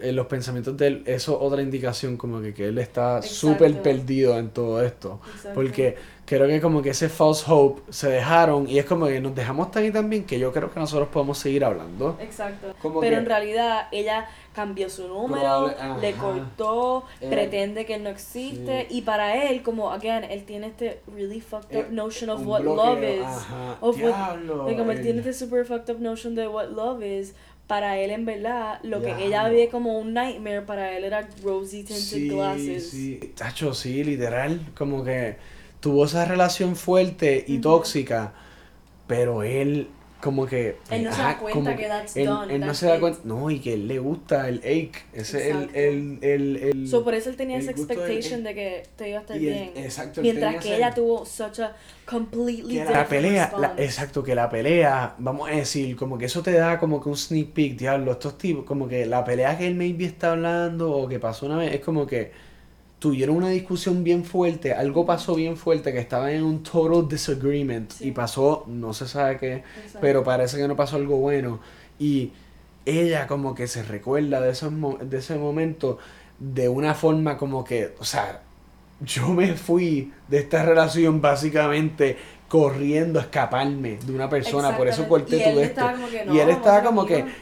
eh, los pensamientos de él, eso es otra indicación como que, que él está súper perdido en todo esto. Exacto. Porque creo que como que ese false hope se dejaron y es como que nos dejamos tan y tan bien que yo creo que nosotros podemos seguir hablando. Exacto. Como Pero que- en realidad ella cambió su número, Probable- le cortó, Eh, pretende que él no existe sí. y para él como again él tiene este really fucked up Eh, notion of what bloqueo, love is. ajá, of what- diablo, like, como él tiene este super fucked up notion de what love is. Para él en verdad lo que ella ve como un nightmare para él era rosy tinted Sí, glasses. sí. Tacho, sí, literal. Como que tuvo esa relación fuerte y tóxica, pero él como que... Él no se da cuenta como que that's él, done, él no that's se da cuenta... No, y que él le gusta el ache. Ese es el... Exacto. el, el, el- So por eso él tenía esa expectation de que te iba a estar y el- bien. exacto, él Mientras tenía que ella tuvo such a completely que la pelea, la- exacto, que la pelea, vamos a decir, como que eso te da como que un sneak peek, diablo, estos tipos, como que la pelea que él maybe está hablando o que pasó una vez, es como que tuvieron una discusión bien fuerte, algo pasó bien fuerte, que estaban en un total disagreement Sí. y pasó, no se sabe qué, Exacto. pero parece que no pasó algo bueno y ella como que se recuerda de, esos de ese momento de una forma como que, o sea, yo me fui de esta relación básicamente corriendo a escaparme de una persona, por eso corté Y él todo esto. estaba como que, y "No, él estaba como que, amigos".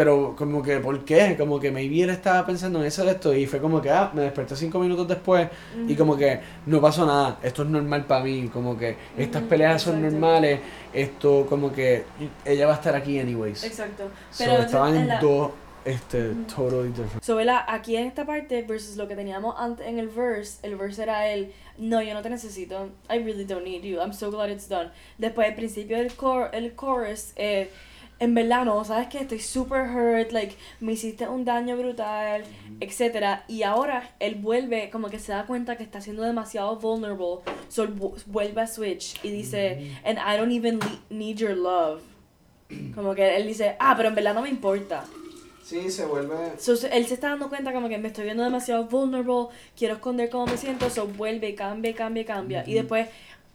Pero como que, ¿por qué? Como que maybe él estaba pensando en eso de esto y fue como que, ah, me desperté cinco minutos después y como que no pasó nada, esto es normal para mí, como que estas Ujú, peleas son exacto. normales, esto como que ella va a estar aquí anyways. Exacto. So, Pero estaban en la- dos, este, Ujú. totally different. So, ¿verdad? Aquí en esta parte versus lo que teníamos antes en el verse, el verse era él, no, yo no te necesito, I really don't need you, I'm so glad it's done. Después, al principio del cor el chorus, eh, en verdad no, ¿sabes qué? Estoy super hurt, like, me hiciste un daño brutal, etcétera Y ahora él vuelve, como que se da cuenta que está siendo demasiado vulnerable, so vuelve a switch y dice, and I don't even need your love. [CLEARS THROAT] Como que él dice, ah, pero en verdad no me importa. Sí, se vuelve... So, él se está dando cuenta como que me estoy viendo demasiado vulnerable, quiero esconder cómo me siento, so vuelve, cambia, cambia, cambia. Y después,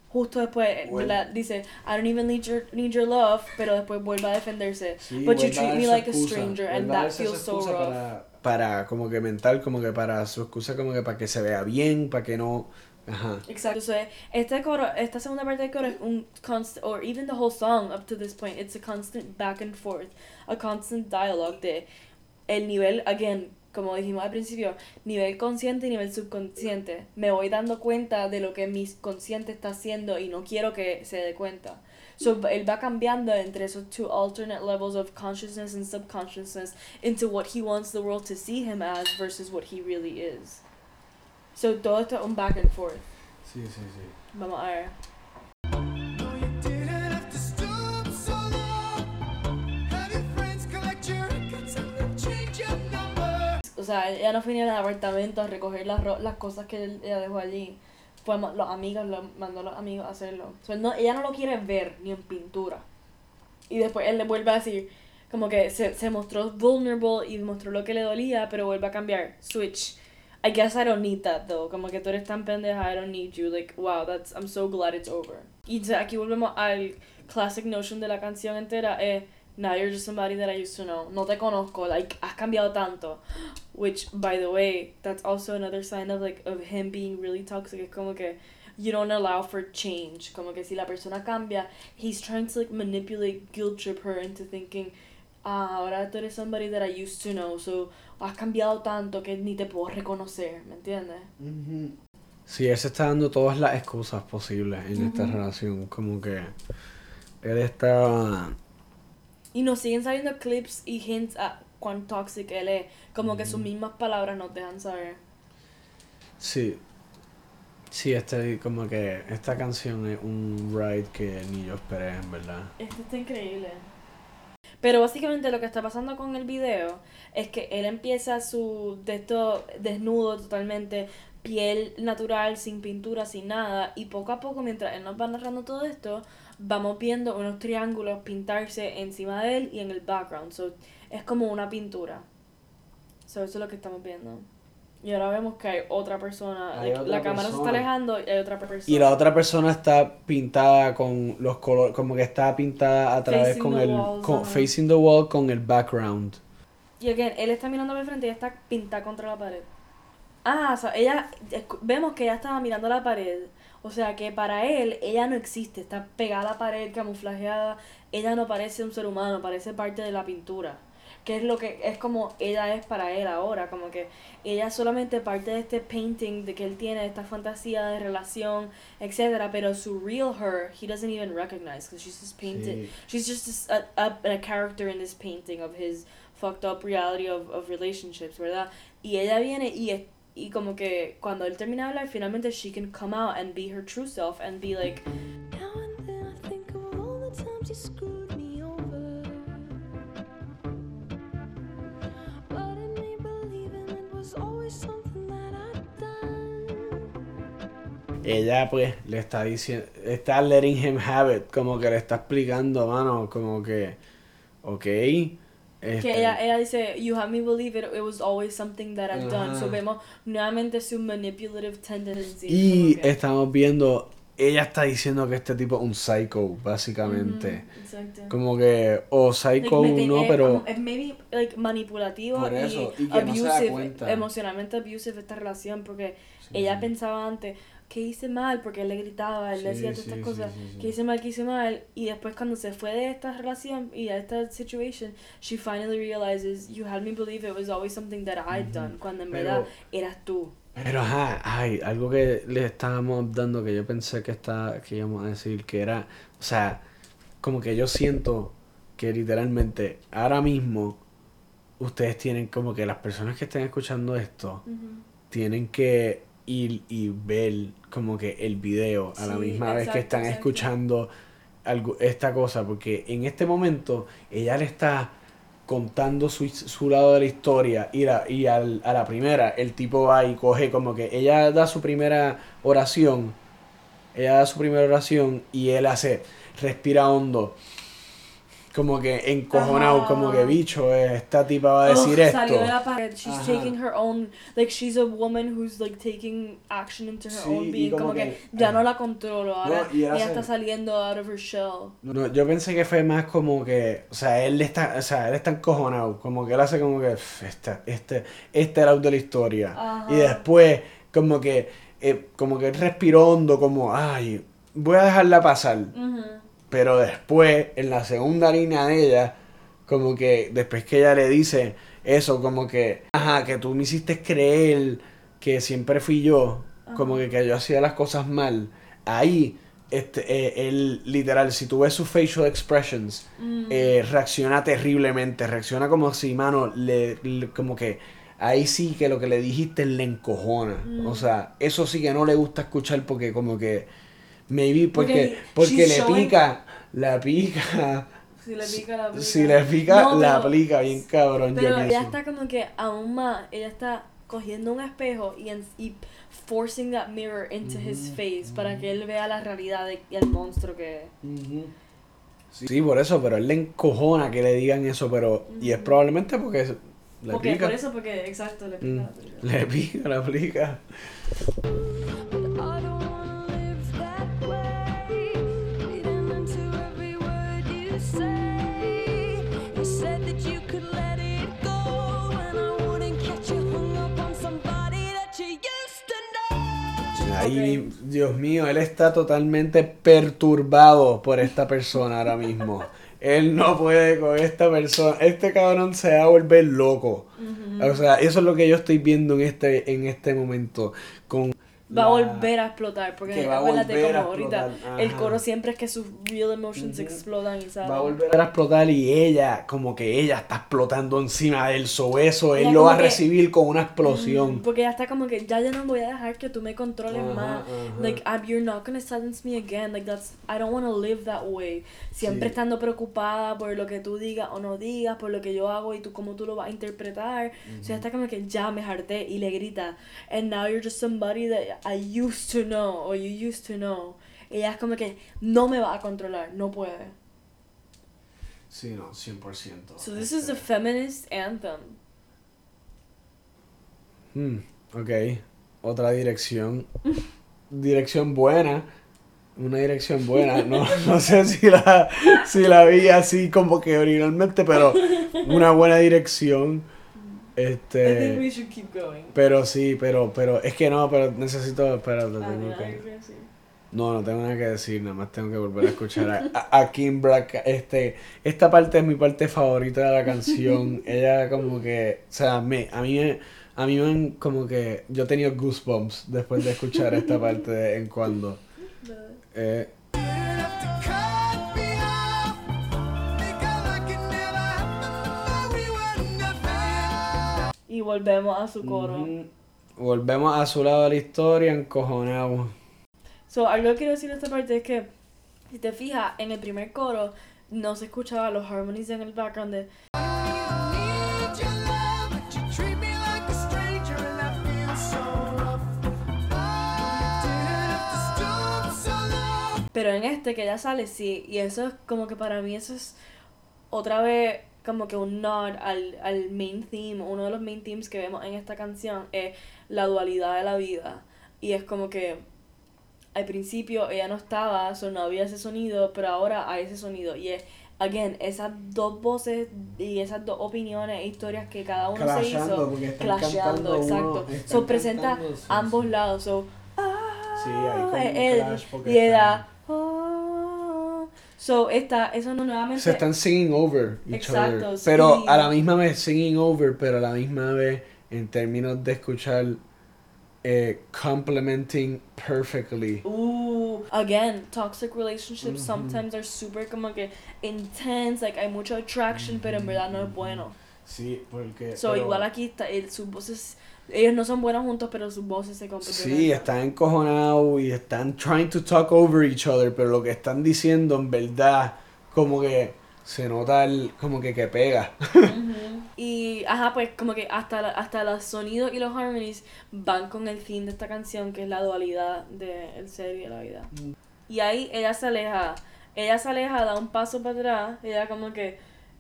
justo después, la- dice, I don't even need your, need your love, pero después vuelve a defenderse. Sí, But you a treat me like a excusa, stranger, and a that feels so rough. Para, para como que mental, como que para su excusa, como que para que se vea bien, para que no... Ajá. Exacto. So, este coro, esta segunda parte del coro es un constant, or even the whole song up to this point, it's a constant back and forth, a constant dialogue de el nivel, again, como dijimos al principio, nivel consciente y nivel subconsciente. Me voy dando cuenta de lo que mi consciente está haciendo y no quiero que se dé cuenta. So, él va cambiando entre esos two alternate levels of consciousness and subconsciousness into what he wants the world to see him as versus what he really is. So, todo esto es un back and forth. Sí, sí, sí. Vamos a ver. Sea, ella no fue ni al apartamento a recoger las, ro- las cosas que ella dejó allí. Fue los amigos, lo, mandó a los amigos a hacerlo. O sea, no, ella no lo quiere ver ni en pintura. Y después él le vuelve a decir, como que se, se mostró vulnerable y mostró lo que le dolía, pero vuelve a cambiar. Switch. I guess I don't need that though. Como que tú eres tan pendeja, I don't need you. Like, wow, that's, I'm so glad it's over. Y aquí volvemos al classic notion de la canción entera. Eh, now you're just somebody that I used to know. No te conozco, like, has cambiado tanto. Which, by the way, that's also another sign of like of him being really toxic. Es como que you don't allow for change. Como que si la persona cambia, he's trying to like manipulate, guilt trip her into thinking, ah, ahora tú eres somebody that I used to know. So has cambiado tanto que ni te puedo reconocer, ¿me entiendes? Sí, él se está dando todas las excusas posibles en esta Ujú. relación. Como que él está... Y nos siguen saliendo clips y hints a cuán toxic él es. Como que sus mismas palabras nos dejan saber. Sí. Sí, este, como que esta canción es un ride que ni yo esperé, en verdad. Esto está increíble. Pero básicamente lo que está pasando con el video es que él empieza su de esto desnudo totalmente, piel natural, sin pintura, sin nada, y poco a poco mientras él nos va narrando todo esto, vamos viendo unos triángulos pintarse encima de él y en el background. So, es como una pintura. So, eso es lo que estamos viendo. Y ahora vemos que hay otra persona. Hay like, otra la cámara se está alejando y hay otra persona. Y la otra persona está pintada con los colores, como que está pintada a través Facing con el con- facing the wall con el background. Y again, él está mirando para el frente y ella está pintada contra la pared. Ah, o sea, ella, vemos que ella estaba mirando la pared. O sea que para él, ella no existe, está pegada a la pared, camuflajeada. Ella no parece un ser humano, parece parte de la pintura. Que es lo que es como ella es para él ahora, como que ella es solamente parte de este painting de que él tiene, esta fantasía de relación, etcétera, pero su real her, he doesn't even recognize because she's just painted, Sí. she's just a, a, a character in this painting of his fucked up reality of, of relationships, ¿verdad? Y ella viene y, es- y como que cuando él termina de hablar, finalmente she can come out and be her true self and be like, Now and then I think of all the screwed me over. But believing it was always something that I'd done. ella pues le está diciendo, está letting him have it, como que le está explicando, mano, como que, ok. Este, que ella, ella dice, you have me believe it, it was always something that I've done. So vemos nuevamente su manipulative tendency. y que- estamos viendo, ella está diciendo que este tipo es un psycho, básicamente. Ujú, exacto. Como que, o psycho Like, no, es pero... es maybe like manipulativo Por eso, y, y que no se da abusive, cuenta. emocionalmente abusive esta relación porque ella pensaba antes que hice mal porque él le gritaba, él le decía todas estas cosas, que hice mal, que hice mal y después cuando se fue de esta relación y de esta situation, she finally realizes you had me believe it was always something that I'd done cuando en verdad eras tú. Pero ajá, ay, algo que le estábamos dando que yo pensé que está, que íbamos a decir que era, o sea, como que yo siento que literalmente ahora mismo ustedes tienen como que las personas que estén escuchando esto tienen que ir y ver como que el video a la misma vez que están exacto. escuchando algo, esta cosa, porque en este momento ella le está contando su, su lado de la historia y, la- y al- a la primera el tipo va y coge como que ella da su primera oración, ella da su primera oración y él hace, respira hondo. Como que encojonado, Ajá. como que bicho, eh, esta tipa va a decir Ugh, esto. Salió de la pared. She's Ajá. taking her own, like she's a woman who's like taking action into her Sí, own being. como Como, que, que- ya no ajá. la controlo. Ahora No, ella está saliendo out of her shell. No, yo pensé que fue más como que, o sea, él está, o sea, él está encojonado, como que él hace como que, "Pff, esta, este, este era de la historia. Ajá. Y después, como que, eh, como que él respiró hondo, como, ay, voy a dejarla pasar. Pero después, en la segunda línea de ella, como que después que ella le dice eso, como que, ajá, que tú me hiciste creer que siempre fui yo, como que, que yo hacía las cosas mal, ahí, este, eh, él, literal, si tú ves sus facial expressions, eh, reacciona terriblemente, reacciona como si, mano, le, le- como que, ahí sí que lo que le dijiste le encojona, o sea, eso sí que no le gusta escuchar porque como que, maybe porque, Porque le showing- pica, la pica. Si le pica la Si le pica, No, la pero- aplica bien cabrón. yo Pero ella pienso. está como que aún más, ella está cogiendo un espejo y, en- y forcing that mirror into his face para que él vea la realidad de- y el monstruo que es. Ujú. Sí, por eso, pero él le encojona que le digan eso, pero. Y es probablemente porque le Porque, pica. por eso, porque, exacto, le pica Mm, la. Le pica, le aplica. Ahí, Dios mío, él está totalmente perturbado por esta persona ahora mismo. Él no puede con esta persona. Este cabrón se va a volver loco. O sea, eso es lo que yo estoy viendo en este, en este momento. Con Va a la- volver a explotar, porque que va a volver a como ahorita explotar, el ajá. coro siempre es que sus real emotions Ujú. explodan y salen. Va a volver a explotar y ella, como que ella está explotando encima del so eso, él lo va a como que- recibir con una explosión. Porque ya está como que ya yo no voy a dejar que tú me controles Ajá, más. ajá. Like I'm, you're not gonna silence me again. Like that's I don't want to live that way. Siempre Sí. estando preocupada por lo que tú digas o no digas, por lo que yo hago y tú cómo tú lo vas a interpretar. O sea, está como que ya me harté y le grita. And now you're just somebody that I used to know or you used to know. Ella es como que no me va a controlar, no puede. Sí, no, 100%. So this is a feminist anthem. Hmm, ok, otra dirección. dirección buena. una dirección buena. No, [LAUGHS] no sé si la, si la vi así como que originalmente, pero una buena dirección. I think Este, we should keep going. pero sí, pero, pero es que no, pero necesito, espérate, Ah, tengo que-. No, no tengo nada que decir, nada más tengo que volver a escuchar a, a, a Kim Black. Este, esta parte es mi parte favorita de la canción. [LAUGHS] Ella como que, o sea, me, a mí me, a mí me como que yo he tenido goosebumps después de escuchar esta parte de vez en cuando. [LAUGHS] Eh, volvemos a su coro. Volvemos a su lado de la historia, encojonados. So, algo que quiero decir de esta parte es que, si te fijas, en el primer coro no se escuchaba los harmonies en el background de. Pero en este que ya sale, sí. Y eso es como que para mí eso es otra vez como que un nod al, al main theme. Uno de los main themes que vemos en esta canción es la dualidad de la vida. Y es como que al principio ella no estaba, so no había ese sonido, pero ahora hay ese sonido. Y es, again, esas dos voces y esas dos opiniones e historias que cada uno se hizo. porque Clasheando, exacto. So presenta ambos lados. So, ah, Sí, hay como un clash porque y están- oh. So, esta, eso no nuevamente. Se están singing over each Exacto, other. sí. Pero a la misma vez singing over, pero a la misma vez en términos de escuchar eh, complementing perfectly. Ooh, again, toxic relationships Ujú. sometimes are super como que intense, like hay mucha attraction, pero en verdad no es bueno. Sí, porque. So, igual aquí está, el- voces, ellos no son buenos juntos, pero sus voces se complementan. Sí, están encojonados y están trying to talk over each other, pero lo que están diciendo en verdad, como que se nota el, como que que pega. Y, ajá, pues como que hasta, la- hasta los sonidos y los harmonies van con el fin de esta canción, que es la dualidad del ser y de la vida. Mm. Y ahí ella se aleja, ella se aleja, da un paso para atrás, ella como que,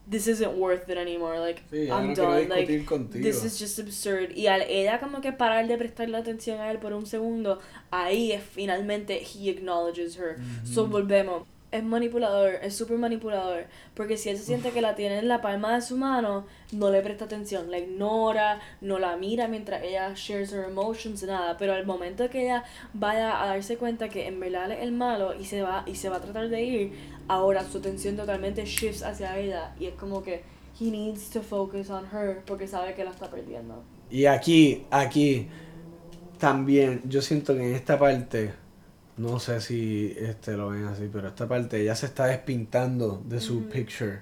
this isn't worth it anymore, like, Sí, I'm no done, like, contigo. this is just absurd. Y al ella como que parar de prestarle atención a él por un segundo, ahí es finalmente he acknowledges her. So volvemos. Es manipulador, es súper manipulador. Porque si él se siente que la tiene en la palma de su mano, no le presta atención, la ignora, no la mira mientras ella shares her emotions, nada. Pero al momento que ella vaya a darse cuenta que en verdad es el malo y se va, y se va a tratar de ir, ahora su atención totalmente shifts hacia ella. Y es como que he needs to focus on her porque sabe que la está perdiendo. Y aquí, aquí, también, yo siento que en esta parte, no sé si este lo ven así, pero esta parte ella se está despintando de su Ujú. picture.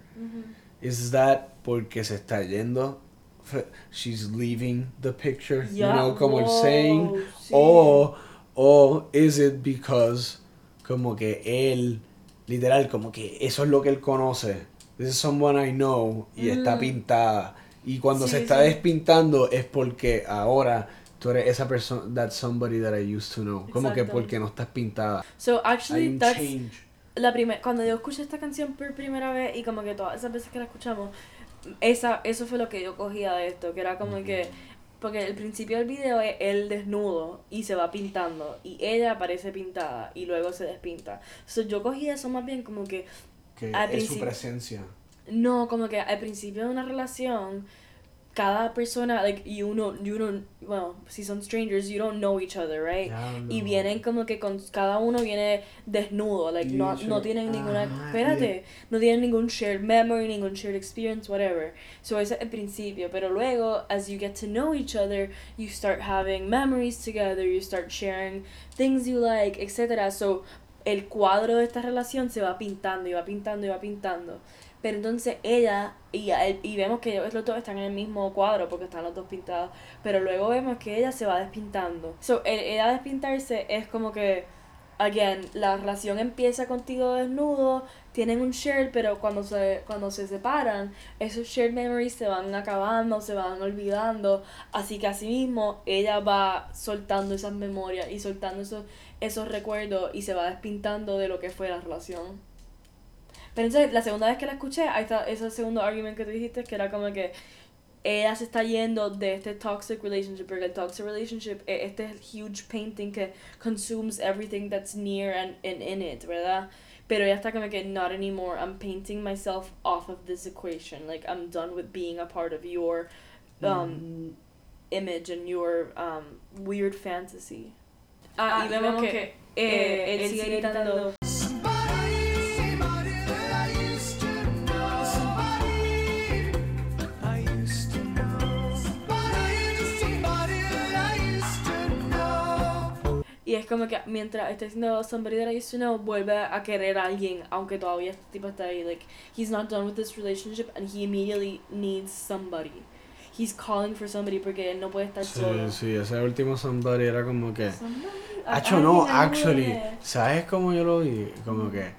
Is that porque se está yendo? She's leaving the picture, you Ya, know, como el saying. sí. O, o is it because como que él, literal, como que eso es lo que él conoce. This is someone I know y está Mm. pintada. Y cuando se está sí. despintando es porque ahora tú eres esa persona, that's somebody that I used to know. Como que porque no estás pintada. So actually that's change. la primera cuando yo escuché esta canción por primera vez y como que todas esas veces que la escuchamos esa eso fue lo que yo cogía de esto que era como que porque el principio del video es él desnudo y se va pintando y ella aparece pintada y luego se despinta so yo cogí eso más bien como que Que Al es su presencia. no como que al principio de una relación cada persona like you know you don't bueno si son strangers you don't know each other right y vienen como que con cada uno viene desnudo, like no, no tienen ninguna, Ajá, espérate, no tienen ningún shared memory, ningún shared experience, whatever. So ese es el principio, pero luego as you get to know each other, you start having memories together, you start sharing things you like, etc. So el cuadro de esta relación se va pintando y va pintando y va pintando. Pero entonces ella y, él- y vemos que los dos están en el mismo cuadro porque están los dos pintados. Pero luego vemos que ella se va despintando. So, el, ella despintarse es como que, again, la relación empieza contigo desnudo, tienen un share, pero cuando se, cuando se separan, esos shared memories se van acabando, se van olvidando. Así que así mismo ella va soltando esas memorias y soltando esos, esos recuerdos y se va despintando de lo que fue la relación. Pero entonces, la segunda vez que la escuché, ahí está ese segundo argumento que tú dijiste, que era como que ella se está yendo de este toxic relationship, porque el toxic relationship es este huge painting que consumes everything that's near and, and in it, ¿verdad? Pero ella está como que, not anymore, I'm painting myself off of this equation, like, I'm done with being a part of your um, image and your um, weird fantasy. Ah, y vemos que eh, él sigue gritando, Y es como que mientras está diciendo somebody that I used to know, vuelve a querer a alguien, aunque todavía este tipo está ahí. Like, he's not done with this relationship and he immediately needs somebody. He's calling for somebody porque él no puede estar Sí, solo. sí, ese último somebody era como que... Hacho, alguien no, actually, ¿sabes cómo yo lo vi? Como que...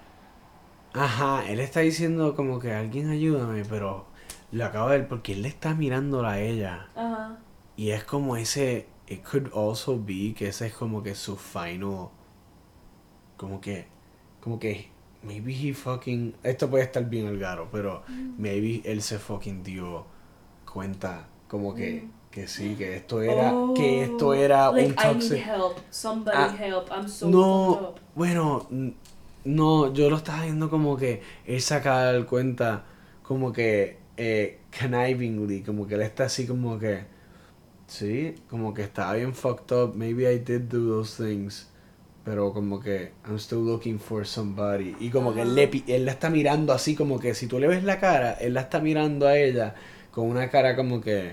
Ajá, él está diciendo como que alguien ayúdame, pero lo acabo de ver porque él le está mirándola a ella. Ajá. Y es como ese... It could also be que ese es como que su final... Como que... Como que... Maybe he fucking... Esto puede estar bien al garo, pero... Maybe él se fucking dio cuenta como que... Que sí, que esto era... Que esto Oh, era like, un I need toxic... help. Somebody Ah, help. I'm so No, up. bueno, no, yo lo estaba viendo como que él saca el cuenta como que eh, connivingly, como que él está así como que, sí, como que estaba bien fucked up, maybe I did do those things, pero como que I'm still looking for somebody, y como que él, le, pi- él la está mirando así como que si tú le ves la cara, él la está mirando a ella con una cara como que,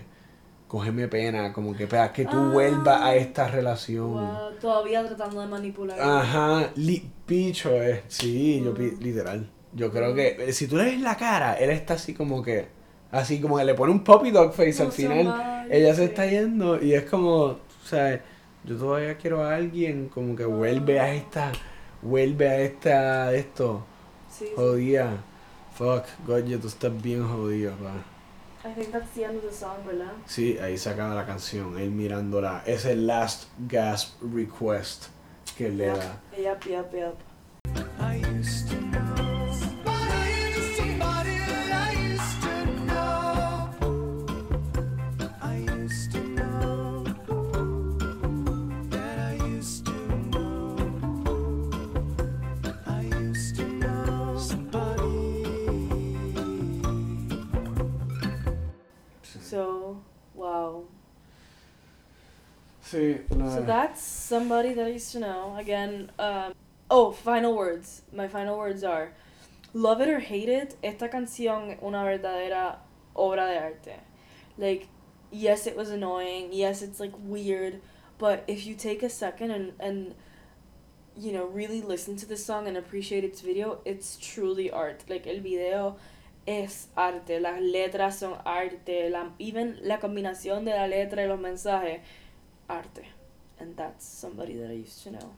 cógeme pena, como que para que tú Ah. vuelvas a esta relación. Wow, todavía tratando de manipular. Ajá, li picho es, sí, yo pi- literal. Yo creo que eh, si tú le ves la cara, él está así como que, así como que le pone un puppy dog face al final. Ella se sí. está yendo y es como, o sea, yo todavía quiero a alguien como que vuelve a esta, vuelve a esta, esto, Sí, sí. jodida. Fuck, Goye, tú estás bien jodido, pa. I think that's the end of the song, ¿verdad? Sí, ahí se acaba la canción, él mirándola. Es el last gasp request que le da. Yep, yep, yep. I used to wow. Sí, la- So that's somebody that I used to know. Again, um, oh, final words. My final words are Love it or hate it, esta canción es una verdadera obra de arte. Like, yes, it was annoying. Yes, it's like weird. But if you take a second and, and you know, really listen to the song and appreciate its video, it's truly art. Like, el video es arte. Las letras son arte. La, even la combinación de la letra y los mensajes arte. And that's somebody that I used to know.